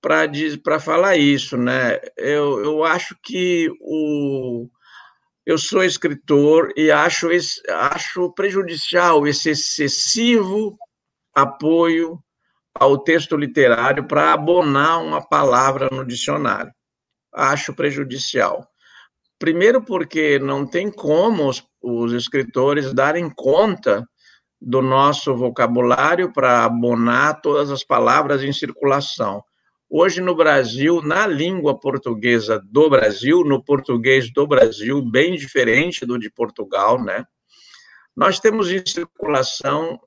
[SPEAKER 12] para falar isso, né? Eu, eu acho que o, eu sou escritor e acho, acho prejudicial esse excessivo apoio ao texto literário para abonar uma palavra no dicionário. Acho prejudicial. Primeiro, porque não tem como os, os escritores darem conta do nosso vocabulário para abonar todas as palavras em circulação. Hoje, no Brasil, na língua portuguesa do Brasil, no português do Brasil, bem diferente do de Portugal, né? Nós temos em circulação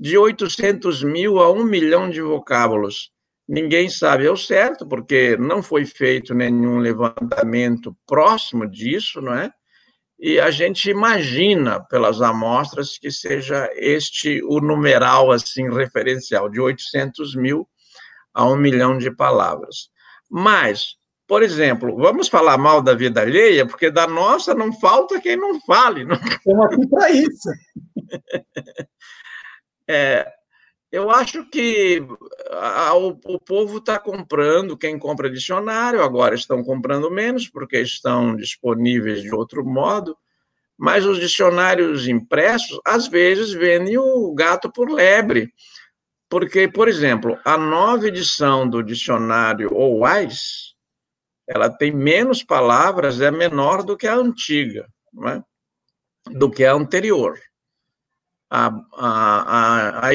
[SPEAKER 12] de 800 mil a 1 milhão de vocábulos. Ninguém sabe ao certo, porque não foi feito nenhum levantamento próximo disso, não é? E a gente imagina, pelas amostras, que seja este o numeral, assim, referencial, de 800 mil a um milhão de palavras. Mas, por exemplo, vamos falar mal da vida alheia, porque da nossa não falta quem não fale. Não...
[SPEAKER 1] Estamos aqui para isso. (laughs)
[SPEAKER 12] É, eu acho que a, o, o, povo está comprando, quem compra dicionário, agora estão comprando menos, porque estão disponíveis de outro modo, mas os dicionários impressos, às vezes, vendem o gato por lebre. Porque, por exemplo, a nova edição do dicionário OWISE, ela tem menos palavras, é menor do que a antiga, é? do que a anterior. A, a, a,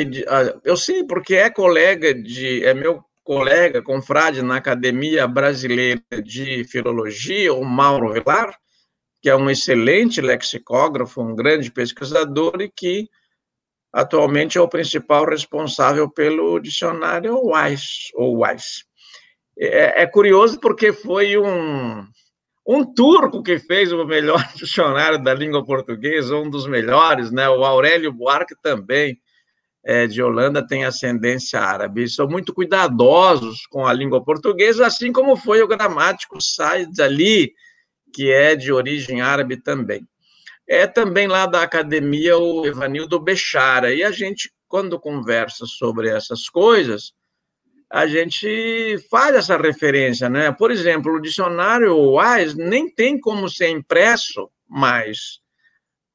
[SPEAKER 12] eu sei, porque é colega de. É meu colega, confrade na Academia Brasileira de Filologia, o Mauro Vilar, que é um excelente lexicógrafo, um grande pesquisador e que atualmente é o principal responsável pelo dicionário Wise, ou Wise. É, é, curioso porque foi um, um turco que fez o melhor (laughs) dicionário da língua portuguesa, um dos melhores, né? O Aurélio Buarque também, é, de Holanda, tem ascendência árabe. São muito cuidadosos com a língua portuguesa, assim como foi o gramático Said Ali, que é de origem árabe também é também lá da academia o Evanildo Bechara, e a gente quando conversa sobre essas coisas, a gente faz essa referência, né? Por exemplo, o dicionário Wise nem tem como ser impresso mais,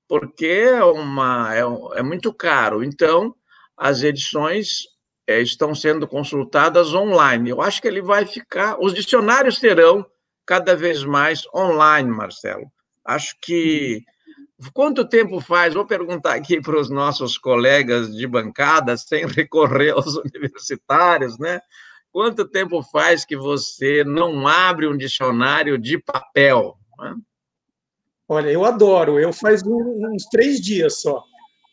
[SPEAKER 12] porque é, uma, é, é muito caro. Então, as edições é, estão sendo consultadas online. Eu acho que ele vai ficar. Os dicionários serão cada vez mais online, Marcelo. Acho que. Quanto tempo faz? Vou perguntar aqui para os nossos colegas de bancada, sem (laughs) recorrer aos universitários, né? Quanto tempo faz que você não abre um dicionário de papel? né?
[SPEAKER 1] Olha, eu adoro. Eu faz uns três dias só.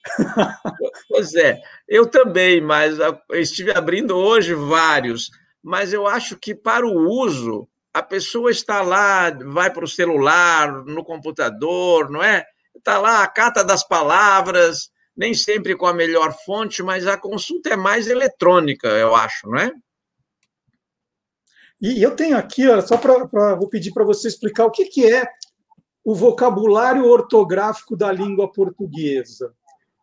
[SPEAKER 1] (laughs)
[SPEAKER 12] Pois é, eu também, mas estive abrindo hoje vários, mas eu acho que para o uso, a pessoa está lá, vai para o celular, no computador, não é? Está lá a cata das palavras, nem sempre com a melhor fonte, mas a consulta é mais eletrônica, eu acho, não é?
[SPEAKER 1] E eu tenho aqui, olha, só para vou pedir para você explicar o que, que é o vocabulário ortográfico da língua portuguesa,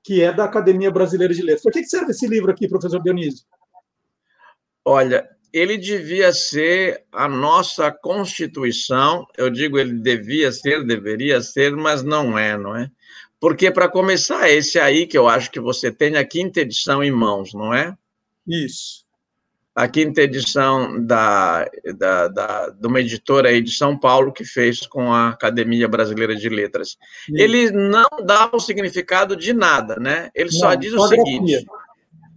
[SPEAKER 1] que é da Academia Brasileira de Letras. Para que, que serve esse livro aqui, professor Dionísio?
[SPEAKER 12] Olha, ele devia ser a nossa Constituição. Eu digo ele devia ser, deveria ser, mas não é, não é? Porque, para começar, esse aí que eu acho que você tem a quinta edição em mãos, não é?
[SPEAKER 1] Isso.
[SPEAKER 12] A quinta edição da, da, da, de uma editora aí de São Paulo que fez com a Academia Brasileira de Letras. Ele não dá o significado de nada, né? Ele só
[SPEAKER 1] Não,
[SPEAKER 12] diz
[SPEAKER 1] só
[SPEAKER 12] o
[SPEAKER 1] a
[SPEAKER 12] seguinte:
[SPEAKER 1] grafia.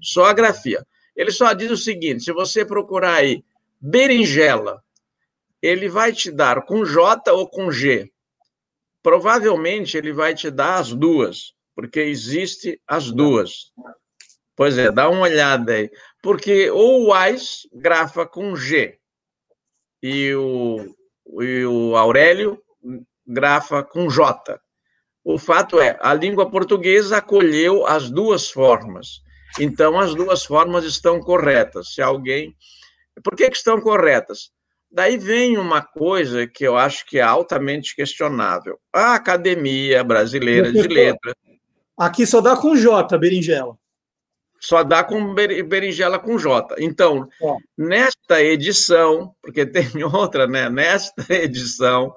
[SPEAKER 12] só a grafia. Ele só diz o seguinte: se você procurar aí berinjela, ele vai te dar com J ou com G. Provavelmente ele vai te dar as duas, porque existe as duas. Pois é, dá uma olhada aí. Porque o Wise grafa com G e o, e o Aurélio grafa com J. O fato é, a língua portuguesa acolheu as duas formas. Então, as duas formas estão corretas. Se alguém. Por que, que estão corretas? Daí vem uma coisa que eu acho que é altamente questionável. A Academia Brasileira de Letras
[SPEAKER 1] Aqui só dá com J, berinjela.
[SPEAKER 12] só dá com ber- berinjela com J. Então,
[SPEAKER 1] Ó.
[SPEAKER 12] nesta edição, porque tem (laughs) outra, né? Nesta edição,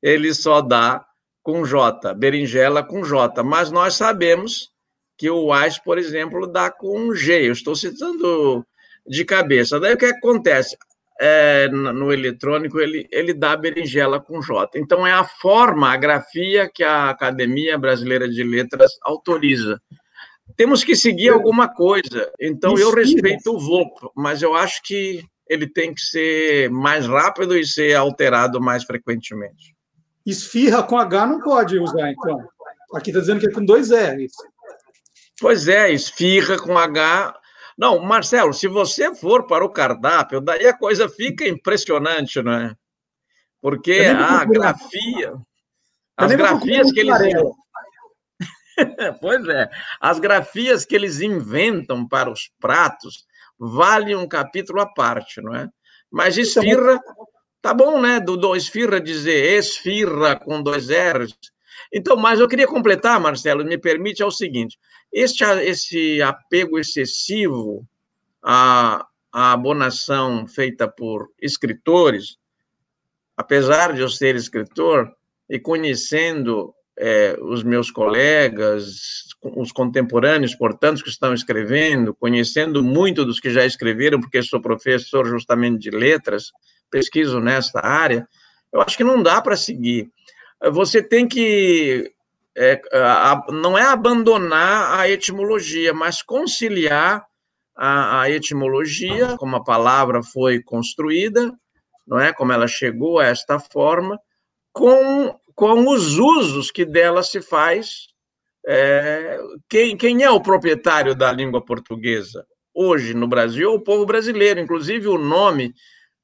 [SPEAKER 12] ele só dá com J, berinjela com J. Mas nós sabemos que o Wise, por exemplo, dá com G. Eu estou citando de cabeça. Daí o que acontece? É, no eletrônico, ele, ele dá berinjela com J. Então, é a forma, a grafia que a Academia Brasileira de Letras autoriza. Temos que seguir alguma coisa. Então, eu respeito o VOP, mas eu acho que ele tem que ser mais rápido e ser alterado mais frequentemente.
[SPEAKER 1] Esfirra com H não pode usar, então. Aqui está dizendo que é com dois R's.
[SPEAKER 12] Pois é, esfirra com H. Não, Marcelo, se você for para o cardápio, daí a coisa fica impressionante, não é? Porque a grafia, as grafias que eles. (laughs) Pois é, as grafias que eles inventam para os pratos valem um capítulo à parte, não é? Mas esfirra, tá bom, né? Do, do esfirra dizer esfirra com dois R's. Então, mas eu queria completar, Marcelo, me permite, é o seguinte: este, esse apego excessivo à, à abonação feita por escritores, apesar de eu ser escritor e conhecendo eh, os meus colegas, os contemporâneos, portanto, que estão escrevendo, conhecendo muito dos que já escreveram, porque sou professor justamente de letras, pesquiso nesta área, eu acho que não dá para seguir. Você tem que. é, a- não é abandonar a etimologia, mas conciliar a, a etimologia, como a palavra foi construída, não é? Como ela chegou a esta forma, com, com os usos que dela se faz. É, quem, quem é o proprietário da língua portuguesa hoje no Brasil? O povo brasileiro. Inclusive, o nome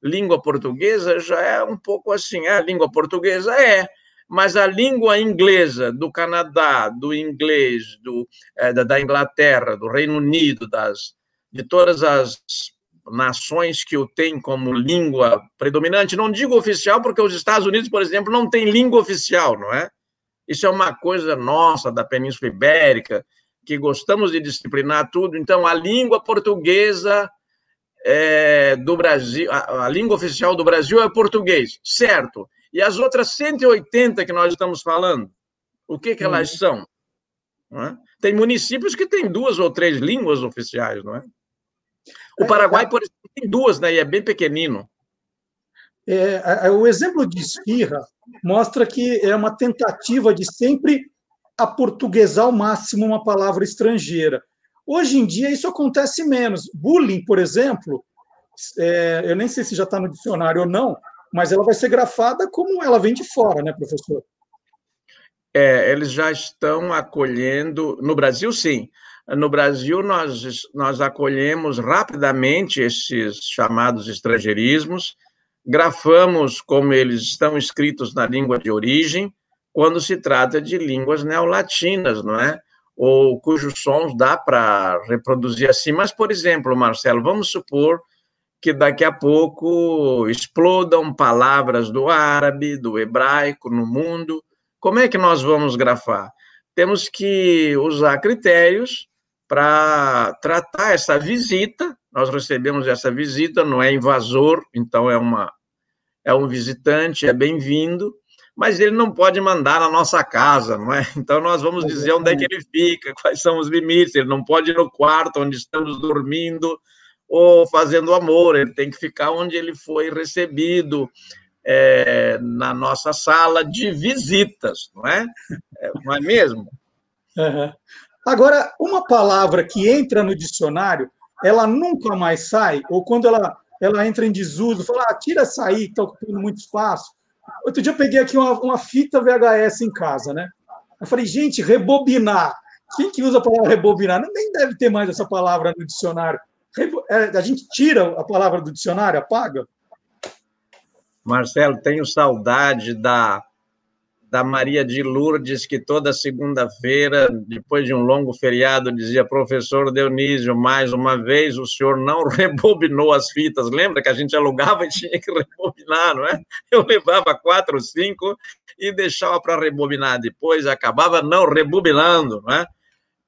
[SPEAKER 12] língua portuguesa já é um pouco assim. A língua portuguesa é, mas a língua inglesa do Canadá, do inglês, do, é, da, Inglaterra, do Reino Unido, das, de todas as nações que o têm como língua predominante, não digo oficial, porque os Estados Unidos, por exemplo, não têm língua oficial, não é? Isso é uma coisa nossa, da Península Ibérica, que gostamos de disciplinar tudo. Então, a língua portuguesa é, do Brasil, a, a língua oficial do Brasil é português, certo? E as outras 180 que nós estamos falando, o que, que elas são? Não é? Tem municípios que têm duas ou três línguas oficiais, não é? O Paraguai, por exemplo, tem duas, né? E é bem pequenino.
[SPEAKER 1] É, a- o exemplo de esfirra mostra que é uma tentativa de sempre aportuguesar ao máximo uma palavra estrangeira. Hoje em dia, isso acontece menos. Bullying, por exemplo, é, eu nem sei se já está no dicionário ou não, mas ela vai ser grafada como ela vem de fora, né, professor?
[SPEAKER 12] É, eles já estão acolhendo. No Brasil, sim. No Brasil, nós, nós acolhemos rapidamente esses chamados estrangeirismos, grafamos como eles estão escritos na língua de origem, quando se trata de línguas neolatinas, não é? Ou cujos sons dá para reproduzir assim. Mas, por exemplo, Marcelo, vamos supor que daqui a pouco explodam palavras do árabe, do hebraico no mundo. Como é que nós vamos grafar? Temos que usar critérios para tratar essa visita. Nós recebemos essa visita, não é invasor, então é uma é um visitante, é bem-vindo, mas ele não pode mandar na nossa casa, não é? (laughs) Então nós vamos dizer onde é que ele fica, quais são os limites. Ele não pode ir no quarto onde estamos dormindo ou fazendo amor. Ele tem que ficar onde ele foi recebido é, na nossa sala de visitas, não é? É, não é mesmo?
[SPEAKER 1] Aham. Agora, uma palavra que entra no dicionário, ela nunca mais sai, ou quando ela, ela entra em desuso, fala, ah, tira essa aí, está ocupando muito espaço. Outro dia eu peguei aqui uma, uma fita VHS em casa, né? Eu falei, gente, rebobinar. Quem que usa a palavra rebobinar? Nem deve ter mais essa palavra no dicionário. É, a gente tira a palavra do dicionário, apaga?
[SPEAKER 12] Marcelo, tenho saudade da, da Maria de Lourdes, que toda segunda-feira, depois de um longo feriado, dizia: Professor Dionísio, mais uma vez o senhor não (laughs) rebobinou as fitas. Lembra que a gente alugava e tinha que rebobinar, não é? Eu levava quatro, cinco e deixava para rebobinar depois, acabava não rebobinando, não é?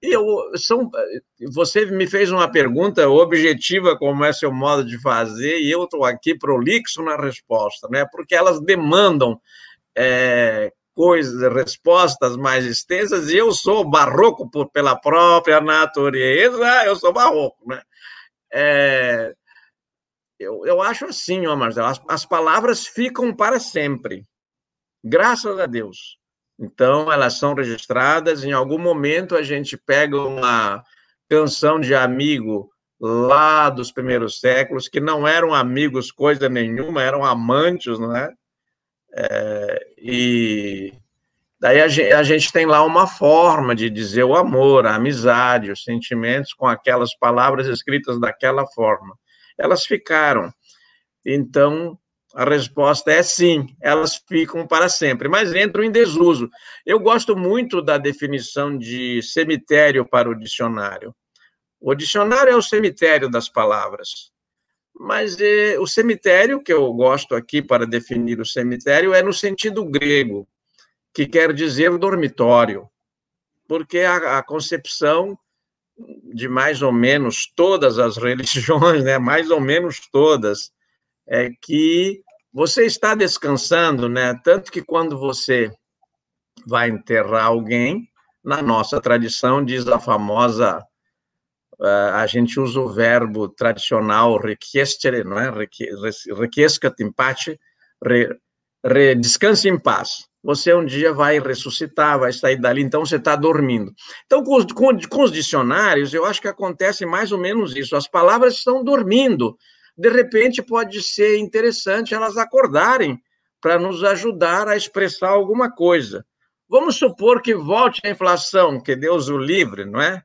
[SPEAKER 12] Eu, são, você me fez uma pergunta objetiva, como é seu modo de fazer, e eu estou aqui prolixo na resposta, né? porque elas demandam é, coisas, respostas mais extensas, e eu sou barroco por, pela própria natureza, eu sou barroco. Né? É, eu, eu acho assim, ó, Marcelo, as, as palavras ficam para sempre, graças a Deus. Então, elas são registradas. Em algum momento, a gente pega uma canção de amigo lá dos primeiros séculos, que não eram amigos coisa nenhuma, eram amantes, não é? É, e daí a gente, a gente tem lá uma forma de dizer o amor, a amizade, os sentimentos com aquelas palavras escritas daquela forma. Elas ficaram. Então, a resposta é sim, elas ficam para sempre, mas entram em desuso. Eu gosto muito da definição de cemitério para o dicionário. O dicionário é o cemitério das palavras, mas eh, o cemitério, que eu gosto aqui para definir o cemitério, é no sentido grego, que quer dizer dormitório, porque a, a concepção de mais ou menos todas as (laughs) religiões, né, mais ou menos todas, é que você está descansando, né? Tanto que quando você vai enterrar alguém, na nossa tradição diz a famosa, uh, a gente usa o verbo tradicional requiescere, não é? Requiescat in pace, re, re, descanse em paz. Você um dia vai ressuscitar, vai sair dali, então você está dormindo. Então, com os, com, com os dicionários, eu acho que acontece mais ou menos isso. As palavras estão dormindo de repente pode ser interessante elas acordarem para nos ajudar a expressar alguma coisa. Vamos supor que volte a inflação, que Deus o livre, não é?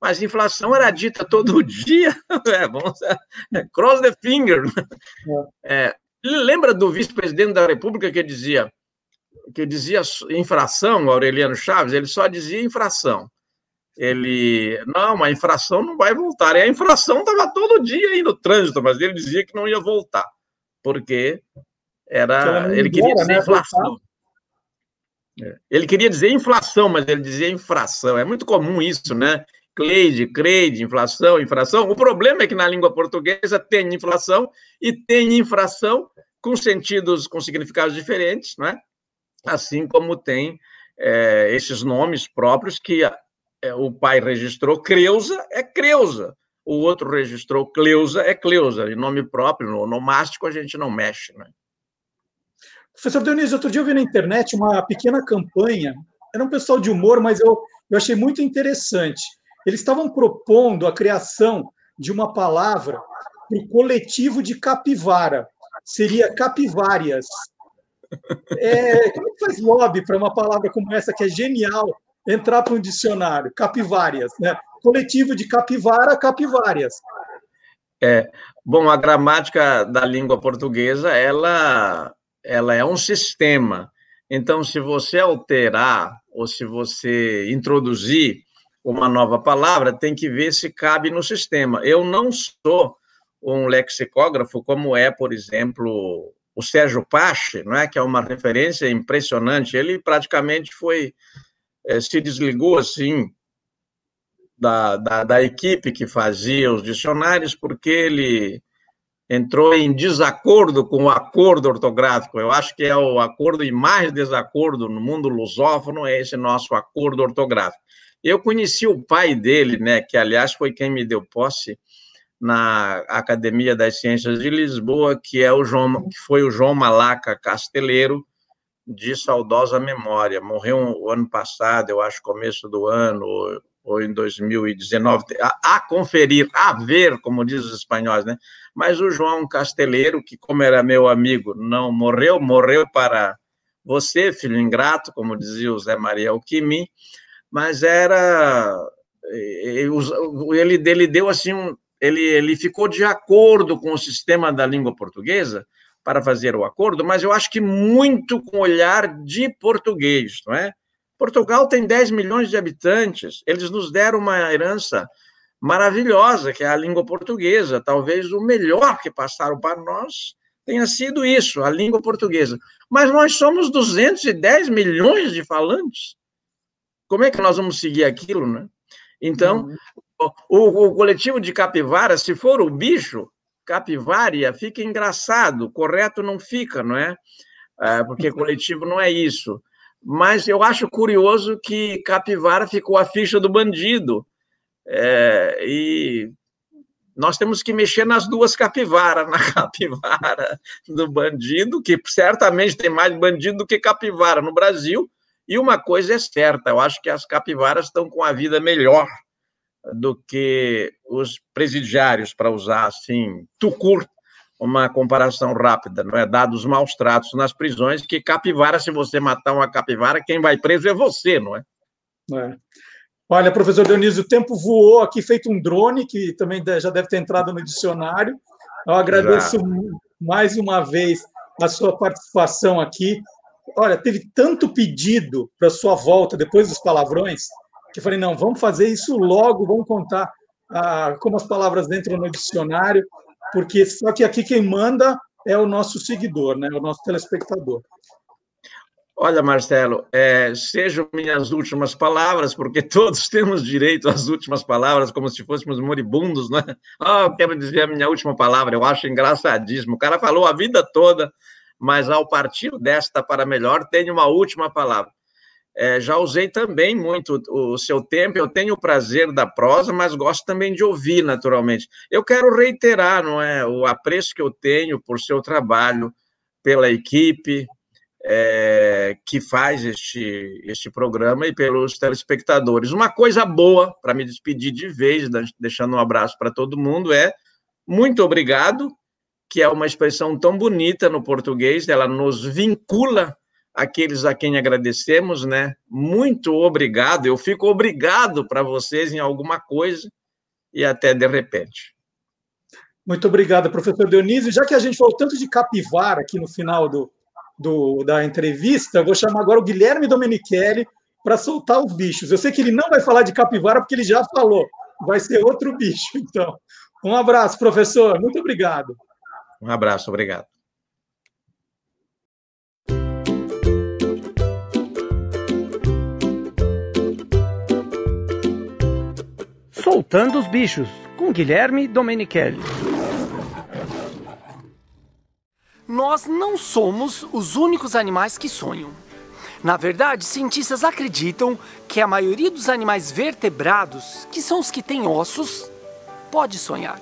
[SPEAKER 12] Mas inflação era dita todo (laughs) dia, é, vamos, é, cross the finger. É, lembra do vice-presidente da República que dizia que dizia infração, Aureliano Chaves, ele só dizia infração ele, não, a infração não vai voltar. E a infração estava todo dia aí no trânsito, mas ele dizia que não ia voltar, porque era, ele queria dizer
[SPEAKER 1] né,
[SPEAKER 12] inflação. É. Ele queria dizer inflação, mas ele dizia infração. É muito comum isso, né? Cleide, creide, inflação, infração. O problema é que na língua portuguesa tem inflação e tem infração com sentidos, com significados diferentes, não é? Assim como tem é, esses nomes próprios que é, o pai registrou Creusa, é Creusa. O outro registrou Cleusa, é Cleusa. E nome próprio, no onomástico, a gente não mexe, né?
[SPEAKER 1] Professor Dionísio, outro dia eu vi na internet uma pequena campanha, era um pessoal de humor, mas eu, eu achei muito interessante. Eles estavam propondo a criação de uma palavra para o coletivo de capivara. Seria capivárias. É, como é que faz lobby para uma palavra como essa, que é genial, entrar para um dicionário? Capivárias, né? Coletivo de capivara, capivárias.
[SPEAKER 12] É, bom, a gramática da língua portuguesa, ela, ela é um sistema. Então, se você alterar ou se você introduzir uma nova palavra, tem que ver se cabe no sistema. Eu não sou um lexicógrafo como é, por exemplo, o Sérgio Pache, não é que é uma referência impressionante. Ele praticamente foi eh, se desligou assim da, da, da equipe que fazia os dicionários porque ele entrou em desacordo com o acordo ortográfico. Eu acho que é o acordo e mais desacordo no mundo lusófono é esse nosso acordo ortográfico. Eu conheci o pai dele, né, que aliás foi quem me deu posse na Academia das Ciências de Lisboa, que é o João, que foi o João Malaca Casteleiro, de saudosa memória. Morreu o ano passado, eu acho começo do ano ou, ou em 2019. A, a, conferir, a ver, como diz os espanhóis, né? Mas o João Casteleiro, que como era meu amigo, não morreu, morreu para você, filho ingrato, como dizia o Zé Maria Alquimi, mas era ele, ele deu assim um, ele, ele ficou de acordo com o sistema da língua portuguesa para fazer o acordo, mas eu acho que muito com olhar de português, não é? Portugal tem 10 milhões de habitantes, eles nos deram uma herança maravilhosa, que é a língua portuguesa. Talvez o melhor que passaram para nós tenha sido isso, a língua portuguesa. Mas nós somos 210 milhões de falantes. Como é que nós vamos seguir aquilo, né? Então, uhum. o, o, coletivo de capivara, se for o bicho, capivária, fica engraçado, correto não fica, não é? é porque coletivo não é isso. Mas eu acho curioso que capivara ficou a ficha do bandido. É, e nós temos que mexer nas duas capivaras, na (laughs) capivara do bandido, que certamente tem mais bandido do que capivara no Brasil, e uma coisa é certa, eu acho que as capivaras estão com a vida melhor do que os presidiários, para usar assim, tucur, uma comparação rápida, não é? Dados maus tratos nas prisões, que capivara, se você matar uma capivara, quem vai preso é você, não é?
[SPEAKER 1] é. Olha, professor Dionísio, o tempo voou aqui, feito um drone, que também já deve ter entrado no dicionário. Eu agradeço já. mais uma vez a sua participação aqui. Olha, teve tanto pedido para sua volta depois dos palavrões que falei, não, vamos fazer isso logo, vamos contar ah, como as palavras entram no dicionário, porque só que aqui quem manda é o nosso seguidor, né, o nosso telespectador.
[SPEAKER 12] Olha, Marcelo, é, sejam minhas últimas palavras, porque (laughs) todos temos direito às últimas palavras, como se fôssemos moribundos, né? Ah, oh, quero dizer a minha última palavra, eu acho engraçadíssimo. O cara falou a vida toda mas ao partir desta para melhor, tenho uma última palavra. É, já usei também muito o seu tempo, eu tenho o prazer da prosa, mas gosto também de ouvir, naturalmente. Eu quero reiterar, não é, o apreço que eu tenho por seu trabalho, pela equipe é, que faz este, este programa e pelos telespectadores. Uma coisa boa, para me despedir de vez, deixando um abraço para todo mundo, é muito obrigado que é uma expressão tão bonita no português, ela nos vincula aqueles a quem agradecemos, né? Muito obrigado, eu fico obrigado para vocês em alguma coisa e até de repente.
[SPEAKER 1] Muito obrigado, professor Dionísio. Já que a gente falou tanto de capivara aqui no final do, do da entrevista, vou chamar agora o Guilherme Domenichelli para soltar os bichos. Eu sei que ele não vai falar de capivara porque ele já falou, vai ser outro bicho. Então, um abraço, professor. Muito obrigado.
[SPEAKER 12] Um abraço, obrigado.
[SPEAKER 13] Soltando os Bichos, com Guilherme Domenichelli.
[SPEAKER 14] Nós não somos os únicos animais que sonham. Na verdade, cientistas acreditam que a maioria dos animais vertebrados, que são os que têm ossos, pode sonhar.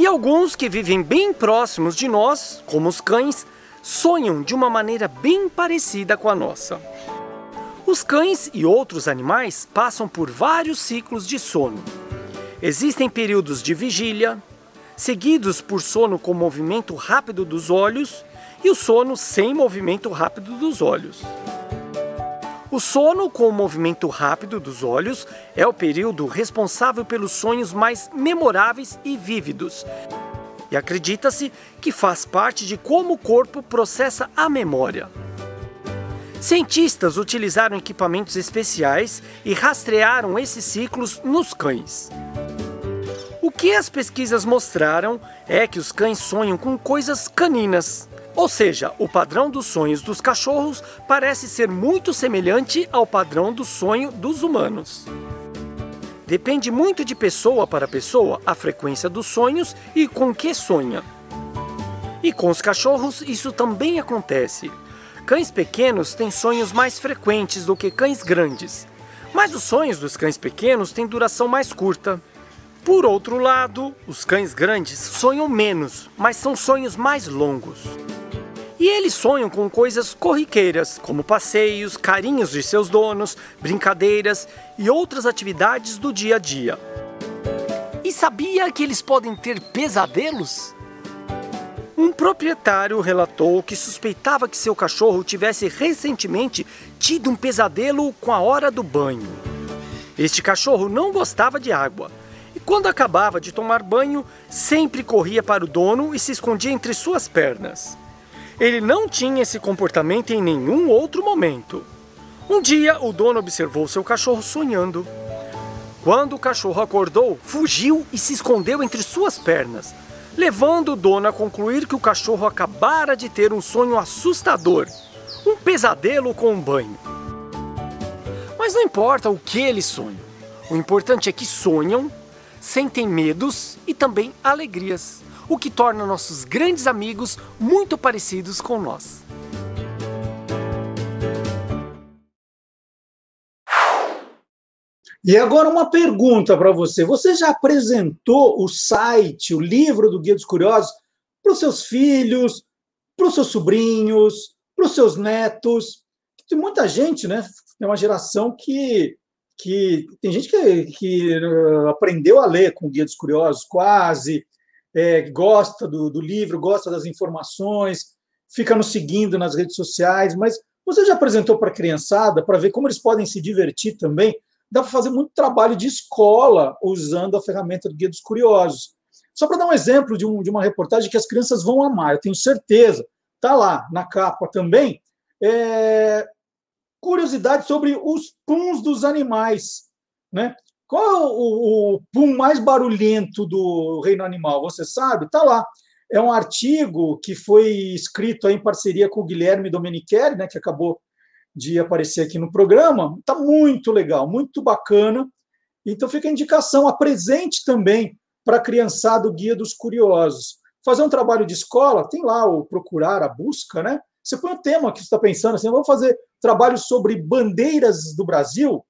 [SPEAKER 14] E alguns que vivem bem próximos de nós, como os cães, sonham de uma maneira bem parecida com a nossa. Os cães e outros animais passam por vários ciclos de sono. Existem períodos de vigília, seguidos por sono com movimento rápido dos olhos e o sono sem movimento rápido dos olhos. O sono com o movimento rápido dos olhos é o período responsável pelos sonhos mais memoráveis e vívidos. E acredita-se que faz parte de como o corpo processa a memória. Cientistas utilizaram equipamentos especiais e rastrearam esses ciclos nos cães. O que as pesquisas mostraram é que os cães sonham com coisas caninas, ou seja, o padrão dos sonhos dos cachorros parece ser muito semelhante ao padrão do sonho dos humanos. Depende muito de pessoa para pessoa a frequência dos sonhos e com que sonha. E com os cachorros isso também acontece. Cães pequenos têm sonhos mais frequentes do que cães grandes, mas os sonhos dos cães pequenos têm duração mais curta. Por outro lado, os cães grandes sonham menos, mas são sonhos mais longos. E eles sonham com coisas corriqueiras, como passeios, carinhos de seus donos, brincadeiras e outras atividades do dia a dia. E sabia que eles podem ter pesadelos? Um proprietário relatou que suspeitava que seu cachorro tivesse recentemente tido um pesadelo com a hora do banho. Este cachorro não gostava de água e, quando acabava de tomar banho, sempre corria para o dono e se escondia entre suas pernas. Ele não tinha esse comportamento em nenhum outro momento. Um dia, o dono observou seu cachorro sonhando. Quando o cachorro acordou, fugiu e se escondeu entre suas pernas, levando o dono a concluir que o cachorro acabara de ter um sonho assustador, um pesadelo com um banho. Mas não importa o que eles sonham, o importante é que sonham, sentem medos e também alegrias, o que torna nossos grandes amigos muito parecidos com nós.
[SPEAKER 1] E agora uma pergunta para você. Você já apresentou o site, o livro do Guia dos Curiosos, para os seus filhos, para os seus sobrinhos, para os seus netos? Tem muita gente, né? Tem uma geração que, que tem gente que, que uh, aprendeu a ler com o Guia dos Curiosos, quase, é, gosta do, do livro, gosta das informações, fica nos seguindo nas redes sociais, mas você já apresentou para a criançada para ver como eles podem se divertir também? Dá para fazer muito trabalho de escola usando a ferramenta do Guia dos Curiosos. Só para dar um exemplo de, um, de, uma reportagem que as crianças vão amar, eu tenho certeza, está lá na capa também. É, curiosidade sobre os puns dos animais. Né? Qual é o, o pum mais barulhento do reino animal? Você sabe? Está lá. É um artigo que foi escrito em parceria com o Guilherme Domenichelli, né, que acabou de aparecer aqui no programa. Está muito legal, muito bacana. Então fica a indicação, apresente também para a criançada o Guia dos Curiosos. Fazer um trabalho de escola, tem lá o procurar, a busca, né? Você põe o tema que você está pensando, assim, vamos fazer trabalho sobre bandeiras do Brasil,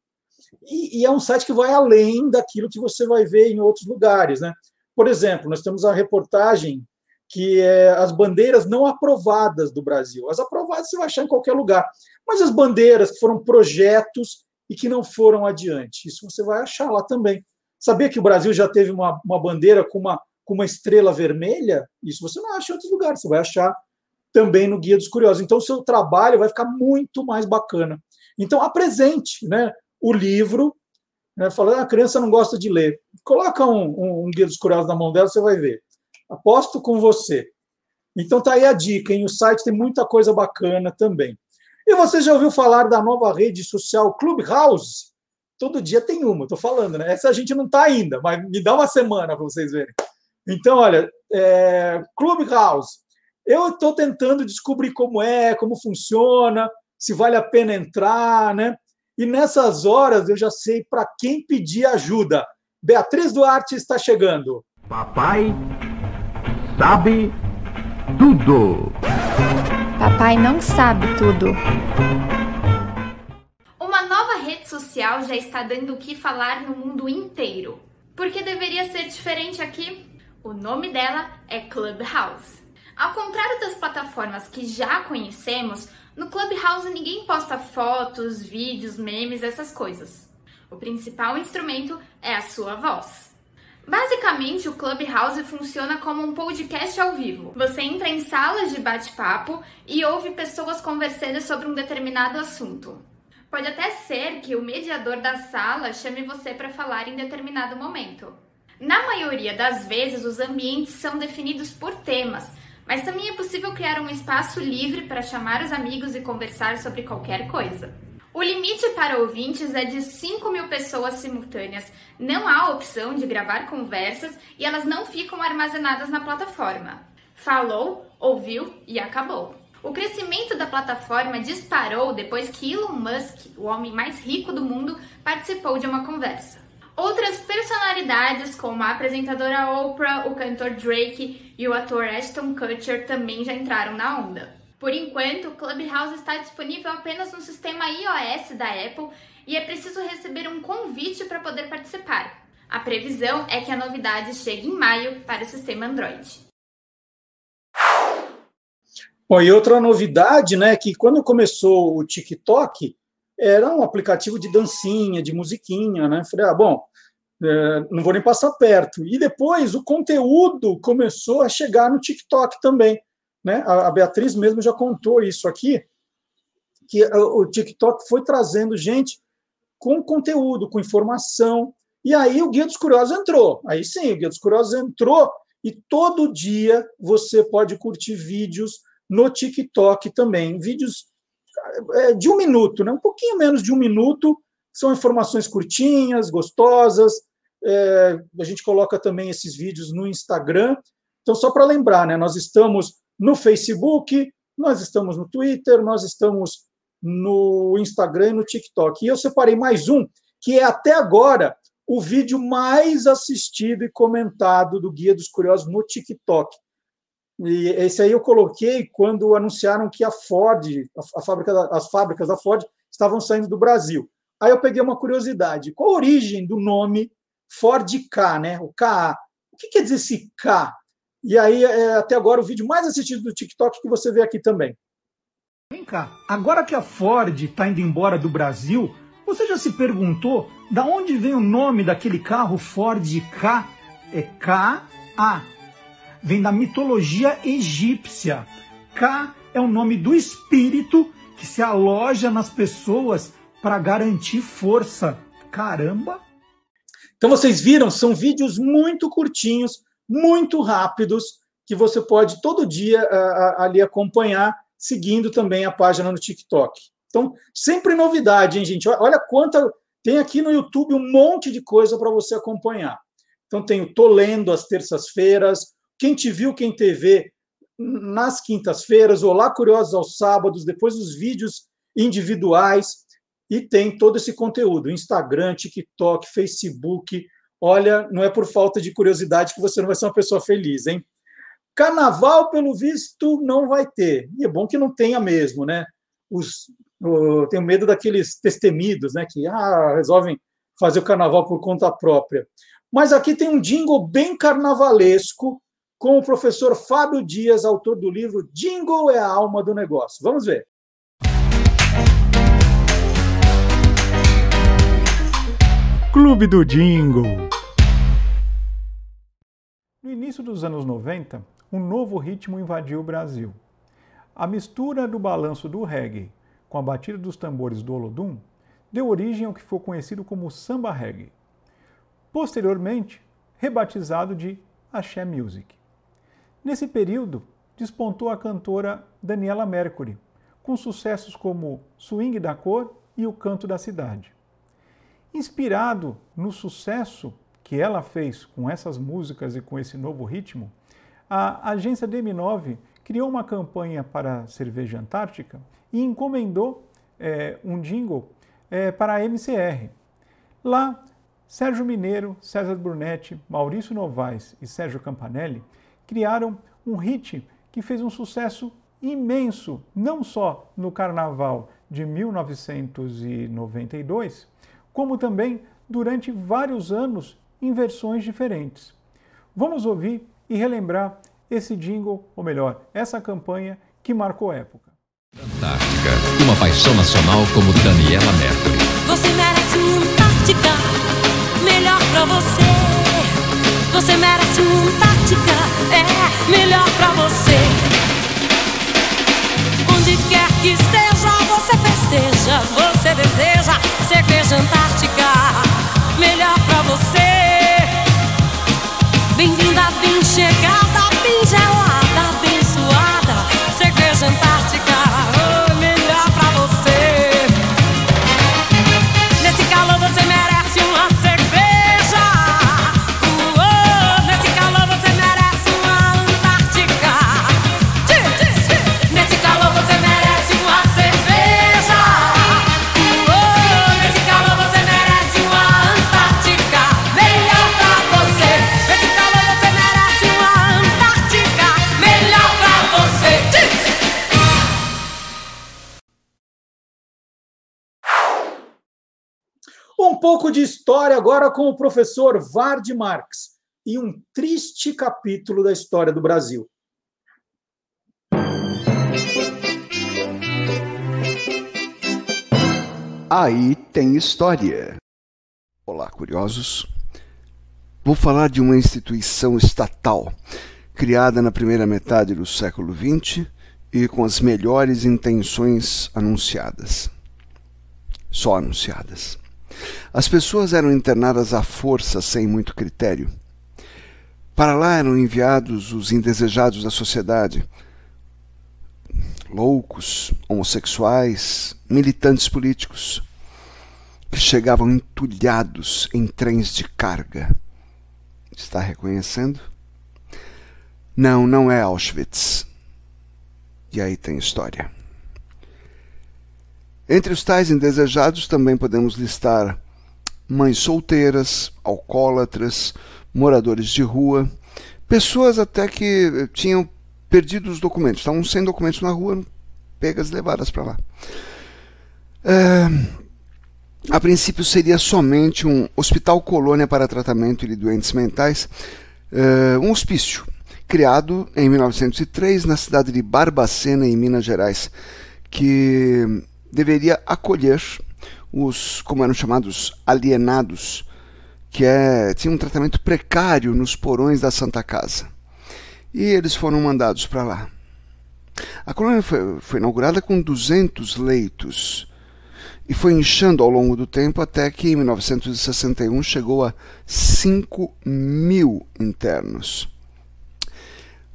[SPEAKER 1] e, e, é um site que vai além daquilo que você vai ver em outros lugares, né? Por exemplo, nós temos a reportagem que é as bandeiras não aprovadas do Brasil. As aprovadas você vai achar em qualquer lugar, mas as bandeiras que foram projetos e que não foram adiante, isso você vai achar lá também. Sabia que o Brasil já teve uma, uma bandeira com uma, com uma estrela vermelha? Isso você não acha em outros lugares, você vai achar também no Guia dos Curiosos. Então, o seu trabalho vai ficar muito mais bacana. Então, apresente né, o livro, né, falando, ah, a criança não gosta de ler. Coloca um, um, um Guia dos Curiosos na mão dela, você vai ver Aposto com você. Então tá aí a dica, hein? O site tem muita coisa bacana também. E você já ouviu falar da nova rede social Clubhouse? Todo dia tem uma, tô falando, né? Essa a gente não tá ainda, mas me dá uma semana para vocês verem. Então, olha, é, Clubhouse. Eu estou tentando descobrir como é, como funciona, se vale a pena entrar, né? E nessas horas eu já sei para quem pedir ajuda. Beatriz Duarte está chegando.
[SPEAKER 15] Papai sabe tudo.
[SPEAKER 16] Papai não sabe tudo.
[SPEAKER 17] Uma nova rede social já está dando o que falar no mundo inteiro. Por que deveria ser diferente aqui? O nome dela é Clubhouse. Ao contrário das plataformas que já conhecemos, no Clubhouse ninguém posta fotos, vídeos, memes, essas coisas. O principal instrumento é a sua voz. Basicamente, o Clubhouse funciona como um podcast ao vivo. Você entra em salas de bate-papo e ouve pessoas conversando sobre um determinado assunto. Pode até ser que o mediador da sala chame você para falar em determinado momento. Na maioria das vezes, os ambientes são definidos por temas, mas também é possível criar um espaço livre para chamar os amigos e conversar sobre qualquer coisa. O limite para ouvintes é de 5 mil pessoas simultâneas. Não há opção de gravar conversas e elas não ficam armazenadas na plataforma. Falou, ouviu e acabou. O crescimento da plataforma disparou depois que Elon Musk, o homem mais rico do mundo, participou de uma conversa. Outras personalidades, como a apresentadora Oprah, o cantor Drake e o ator Ashton Kutcher, também já entraram na onda. Por enquanto, o Clubhouse está disponível apenas no sistema iOS da Apple e é preciso receber um convite para poder participar. A previsão é que a novidade chegue em maio para o sistema Android.
[SPEAKER 1] Bom, e outra novidade, né, que quando começou o TikTok, era um aplicativo de dancinha, de musiquinha, né? Falei, ah, bom, é, não vou nem passar perto. E depois o conteúdo começou a chegar no TikTok também, né? A, Beatriz mesmo já contou isso aqui, que o TikTok foi trazendo gente com conteúdo, com informação. E aí o Guia dos Curiosos entrou. Aí sim, o Guia dos Curiosos entrou e todo dia você pode curtir vídeos no TikTok também. Vídeos é, de um minuto, né? um pouquinho menos de um minuto. São informações curtinhas, gostosas. É, a gente coloca também esses vídeos no Instagram. Então, só para lembrar, né? nós estamos no Facebook, nós estamos no Twitter, nós estamos no Instagram e no TikTok. E eu separei mais um, que é até agora o vídeo mais assistido e comentado do Guia dos Curiosos no TikTok. E esse aí eu coloquei quando anunciaram que a Ford, a, fábrica, as fábricas da Ford estavam saindo do Brasil. Aí eu peguei uma curiosidade: qual a origem do nome Ford K, né? O KA? O que quer dizer esse K? E aí, é, até agora, o vídeo mais assistido do TikTok que você vê aqui também.
[SPEAKER 3] Vem cá, agora que a Ford está indo embora do Brasil, você já se perguntou da onde vem o nome daquele carro Ford K? É K-A vem da mitologia egípcia. Ka é o nome do espírito que se aloja nas pessoas para garantir força. Caramba!
[SPEAKER 1] Então vocês viram, são vídeos muito curtinhos, muito rápidos, que você pode todo dia ali acompanhar, seguindo também a página no TikTok. Então, sempre novidade, hein, gente? Olha quanta. Tem aqui no YouTube um monte de coisa para você acompanhar. Então, tem o Tô Lendo às terças-feiras, quem te viu, quem TV, nas quintas-feiras, ou lá Curiosos aos sábados, depois os vídeos individuais, e tem todo esse conteúdo: Instagram, TikTok, Facebook. Olha, não é por falta de curiosidade que você não vai ser uma pessoa feliz, hein? Carnaval, pelo visto, não vai ter. E é bom que não tenha mesmo, né? Os, eu tenho medo daqueles destemidos, né? Que ah, resolvem fazer o carnaval por conta própria. Mas aqui tem um jingle bem carnavalesco com o professor Fábio Dias, autor do livro Jingle é a alma do negócio. Vamos ver.
[SPEAKER 18] Clube do Jingle. No início dos anos 90, um novo ritmo invadiu o Brasil. A mistura do balanço do reggae com a batida dos tambores do Olodum deu origem ao que foi conhecido como samba reggae. Posteriormente, rebatizado de Axé Music. Nesse período, despontou a cantora Daniela Mercury, com sucessos como Swing da Cor e O Canto da Cidade. Inspirado no sucesso que ela fez com essas músicas e com esse novo ritmo, a agência DM9 criou uma campanha para a cerveja antártica e encomendou é, um jingle é, para a MCR. Lá, Sérgio Mineiro, César Brunetti, Maurício Novaes e Sérgio Campanelli criaram um hit que fez um sucesso imenso, não só no Carnaval de 1992, como também durante vários anos em versões diferentes. Vamos ouvir e relembrar esse jingle, ou melhor, essa campanha que marcou época.
[SPEAKER 19] Antártica, uma paixão nacional como Daniela Mercury.
[SPEAKER 2] Você merece uma Antártica, melhor pra você. Você merece uma Antártica, é melhor pra você. Onde quer que esteja, você festeja, você deseja cerveja Antártica, melhor pra você. Bem-vinda, bem chegada, bem gelada, bem suada, cerveja Antártica, oh,
[SPEAKER 1] pouco de história agora com o professor Vard Marx e um triste capítulo da história do Brasil.
[SPEAKER 20] Aí tem história. Olá, curiosos. Vou falar de uma instituição estatal criada na primeira metade do século XX e com as melhores intenções anunciadas. Só anunciadas. As pessoas eram internadas à força sem muito critério. Para lá eram enviados os indesejados da sociedade, loucos, homossexuais, militantes políticos, que chegavam entulhados em trens de carga. Está reconhecendo? Não, não é Auschwitz. E aí tem história. Entre os tais indesejados também podemos listar mães solteiras, alcoólatras, moradores de rua, pessoas até que tinham perdido os documentos, estavam sem documentos na rua, pegas e levadas para lá. É, a princípio seria somente um hospital colônia para tratamento de doentes mentais, é, um hospício, criado em 1903 na cidade de Barbacena, em Minas Gerais, que deveria acolher os, como eram chamados, alienados, que é, tinham um tratamento precário nos porões da Santa Casa. E eles foram mandados para lá. A colônia foi, foi inaugurada com 200 leitos e foi inchando ao longo do tempo até que em 1961 chegou a 5 mil internos.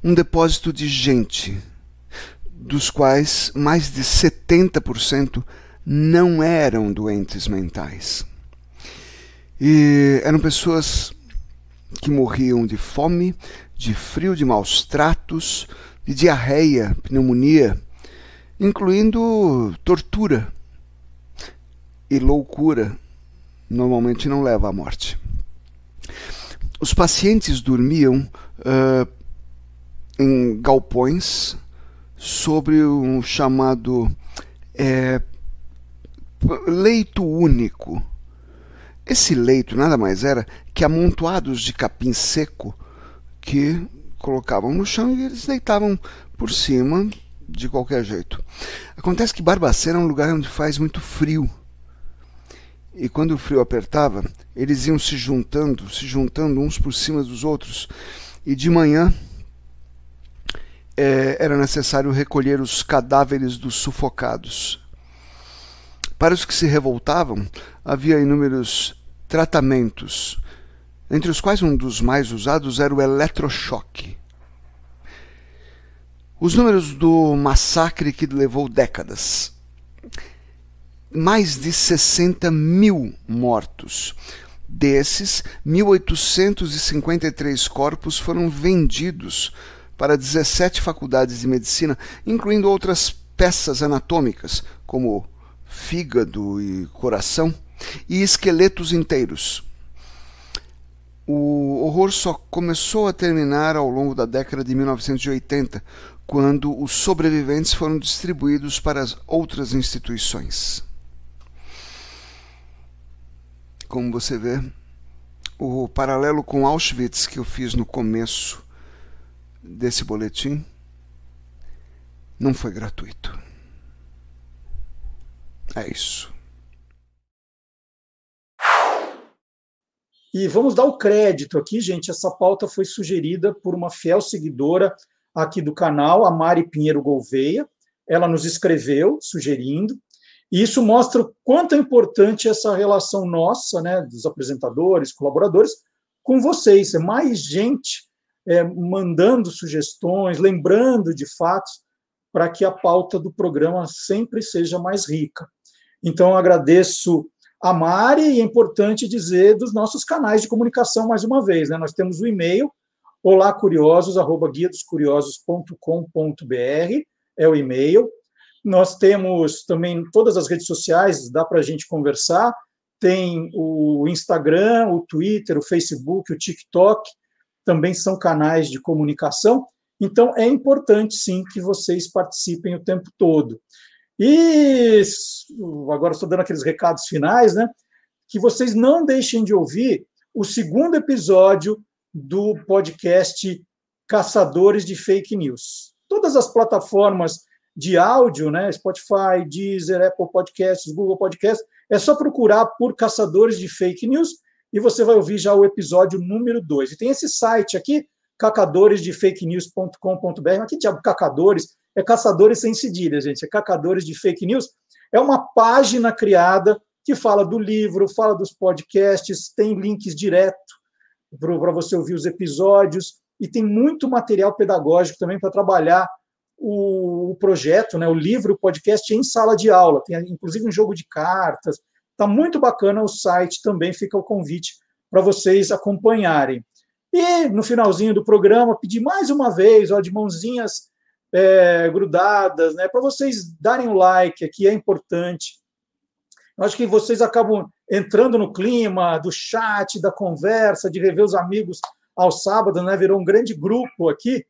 [SPEAKER 20] Um depósito de gente, dos quais mais de 70% não eram doentes mentais. E eram pessoas que morriam de fome, de frio, de maus tratos, de diarreia, pneumonia, incluindo tortura. E loucura normalmente não leva à morte. Os pacientes dormiam uh, em galpões sobre um chamado é, leito único. Esse leito nada mais era que amontoados de capim seco que colocavam no chão e eles deitavam por cima de qualquer jeito. Acontece que Barbacena é um lugar onde faz muito frio. E quando o frio apertava, eles iam se juntando, se juntando uns por cima dos outros. E de manhã é, era necessário recolher os cadáveres dos sufocados. Para os que se revoltavam, havia inúmeros tratamentos, entre os quais um dos mais usados era o eletrochoque. Os números do massacre que levou décadas. Mais de 60 mil mortos. Desses, 1.853 corpos foram vendidos para 17 faculdades de medicina, incluindo outras peças anatômicas, como fígado e coração, e esqueletos inteiros. O horror só começou a terminar ao longo da década de 1980, quando os sobreviventes foram distribuídos para as outras instituições. Como você vê, o paralelo com Auschwitz que eu fiz no começo desse boletim não foi gratuito. É isso.
[SPEAKER 1] E vamos dar o crédito aqui, gente. Essa pauta foi sugerida por uma fiel seguidora aqui do canal, a Mari Pinheiro Gouveia. Ela nos escreveu sugerindo. E isso mostra o quanto é importante essa relação nossa, né, dos apresentadores, colaboradores, com vocês. É mais gente é, mandando sugestões, lembrando de fatos, para que a pauta do programa sempre seja mais rica. Então, agradeço a Mari e é importante dizer dos nossos canais de comunicação mais uma vez. Né? Nós temos o e-mail olacuriosos@guiadoscuriosos.com.br é o e-mail. Nós temos também todas as redes sociais, dá para a gente conversar. Tem o Instagram, o Twitter, o Facebook, o TikTok, também são canais de comunicação. Então, é importante, sim, que vocês participem o tempo todo. E agora estou dando aqueles recados finais, né? Que vocês não deixem de ouvir o segundo episódio do podcast Caçadores de Fake News. Todas as plataformas de áudio, né? Spotify, Deezer, Apple Podcasts, Google Podcasts, é só procurar por Caçadores de Fake News e você vai ouvir já o episódio número 2. E tem esse site aqui, cacadoresdefakenews.com.br. Aqui, diabo, cacadores, é caçadores sem cedilha, gente, é cacadores de fake news. É uma página criada que fala do livro, fala dos podcasts, tem links direto para você ouvir os episódios e tem muito material pedagógico também para trabalhar o, o, projeto, né, o livro, o podcast em sala de aula. Tem inclusive um jogo de cartas. Está muito bacana o site, também fica o convite para vocês acompanharem. E no finalzinho do programa, pedir mais uma vez, ó, de mãozinhas é, grudadas, né, para vocês darem o like aqui, é importante. Eu acho que vocês acabam entrando no clima do chat, da conversa, de rever os amigos ao sábado, né? Virou um grande grupo aqui.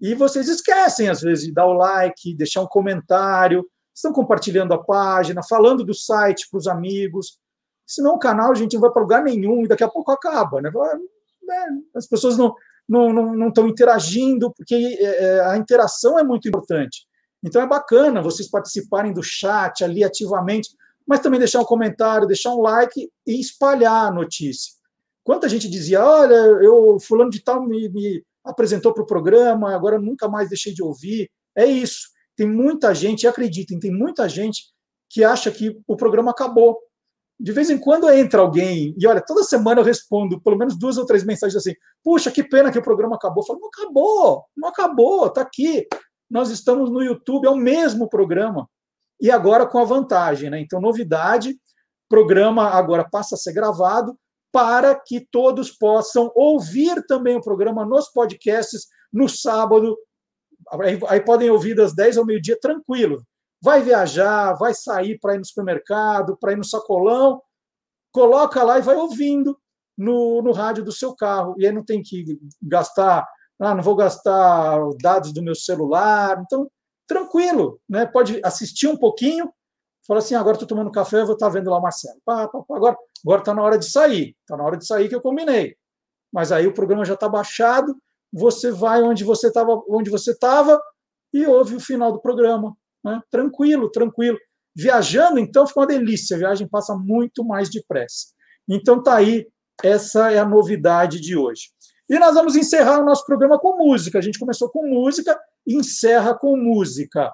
[SPEAKER 1] E vocês esquecem, às vezes, de dar o like, deixar um comentário, estão compartilhando a página, falando do site para os amigos. Senão o canal a gente não vai para lugar nenhum e daqui a pouco acaba. Né? né as pessoas não, não, não, não estão interagindo, porque é, é, a interação é muito importante. Então é bacana vocês participarem do chat ali ativamente, mas também deixar um comentário, deixar um like e espalhar a notícia. Quanta gente dizia, olha, eu fulano de tal me, me apresentou para o programa, agora nunca mais deixei de ouvir. É isso. Tem muita gente, acreditem, tem muita gente que acha que o programa acabou de vez em quando entra alguém, e olha, toda semana eu respondo pelo menos duas ou três mensagens assim: puxa, que pena que o programa acabou. Eu falo, não acabou, não acabou, está aqui. Nós estamos no YouTube, é o mesmo programa. E agora com a vantagem, né? Então, novidade: programa agora passa a ser gravado para que todos possam ouvir também o programa nos podcasts no sábado. Aí, aí podem ouvir das 10 ao meio-dia tranquilo vai viajar, vai sair para ir no supermercado, para ir no sacolão, coloca lá e vai ouvindo no, no rádio do seu carro. E aí não tem que gastar, ah, não vou gastar dados do meu celular. Então, tranquilo, né? Pode assistir um pouquinho, fala assim, agora estou tomando café, vou estar tá vendo lá o Marcelo. Pá, pá, pá, agora está na hora de sair, está na hora de sair que eu combinei. Mas aí o programa já está baixado, você vai onde você estava, onde você estava e ouve o final do programa. Né? Tranquilo, tranquilo. Viajando, então, fica uma delícia. A viagem passa muito mais depressa. Então, tá aí, essa é a novidade de hoje. E nós vamos encerrar o nosso programa com música. A gente começou com música encerra com música.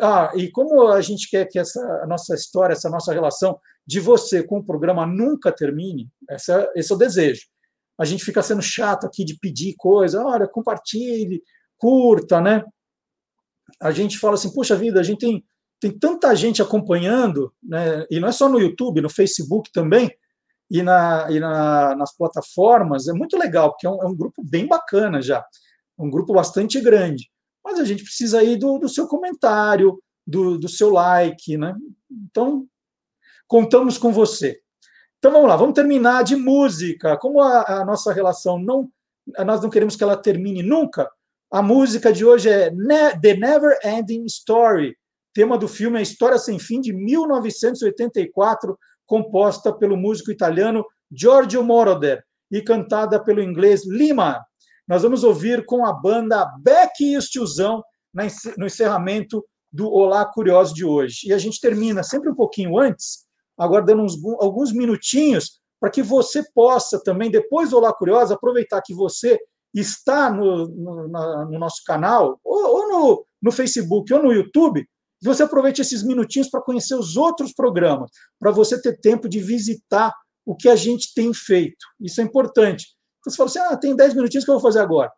[SPEAKER 1] Ah, e como a gente quer que essa nossa história, essa nossa relação de você com o programa nunca termine, essa, esse é o desejo. A gente fica sendo chato aqui de pedir coisa, olha, compartilhe, curta, né? a gente fala assim, puxa vida, a gente tem, tem tanta gente acompanhando, né? e não é só no YouTube, no Facebook também, e, na, e na, nas plataformas, é muito legal, porque é um, é um, grupo bem bacana já, um grupo bastante grande. Mas a gente precisa aí do, do seu comentário, do, do seu like, né? Então, contamos com você. Então vamos lá, vamos terminar de música. Como a, a nossa relação não, nós não queremos que ela termine nunca, a música de hoje é The Never Ending Story, tema do filme A História Sem Fim, de 1984, composta pelo músico italiano Giorgio Moroder e cantada pelo inglês Lima. Nós vamos ouvir com a banda Beck e o Tiozão no encerramento do Olá Curioso de hoje. E a gente termina sempre um pouquinho antes, agora dando uns, alguns minutinhos, para que você possa também, depois do Olá Curioso, aproveitar que você está no, no, no nosso canal, ou, ou no, no Facebook, ou no YouTube, você aproveite esses minutinhos para conhecer os outros programas, para você ter tempo de visitar o que a gente tem feito. Isso é importante. Então, você fala assim: ah, tem 10 minutinhos que eu vou fazer agora.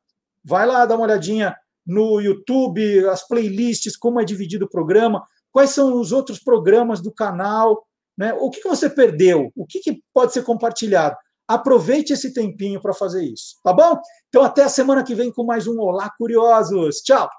[SPEAKER 1] Vai lá dar uma olhadinha no YouTube, as playlists, como é dividido o programa, quais são os outros programas do canal, né? o que, que você perdeu, o que, que pode ser compartilhado. Aproveite esse tempinho para fazer isso, tá bom? Então, até a semana que vem com mais um Olá Curiosos. Tchau!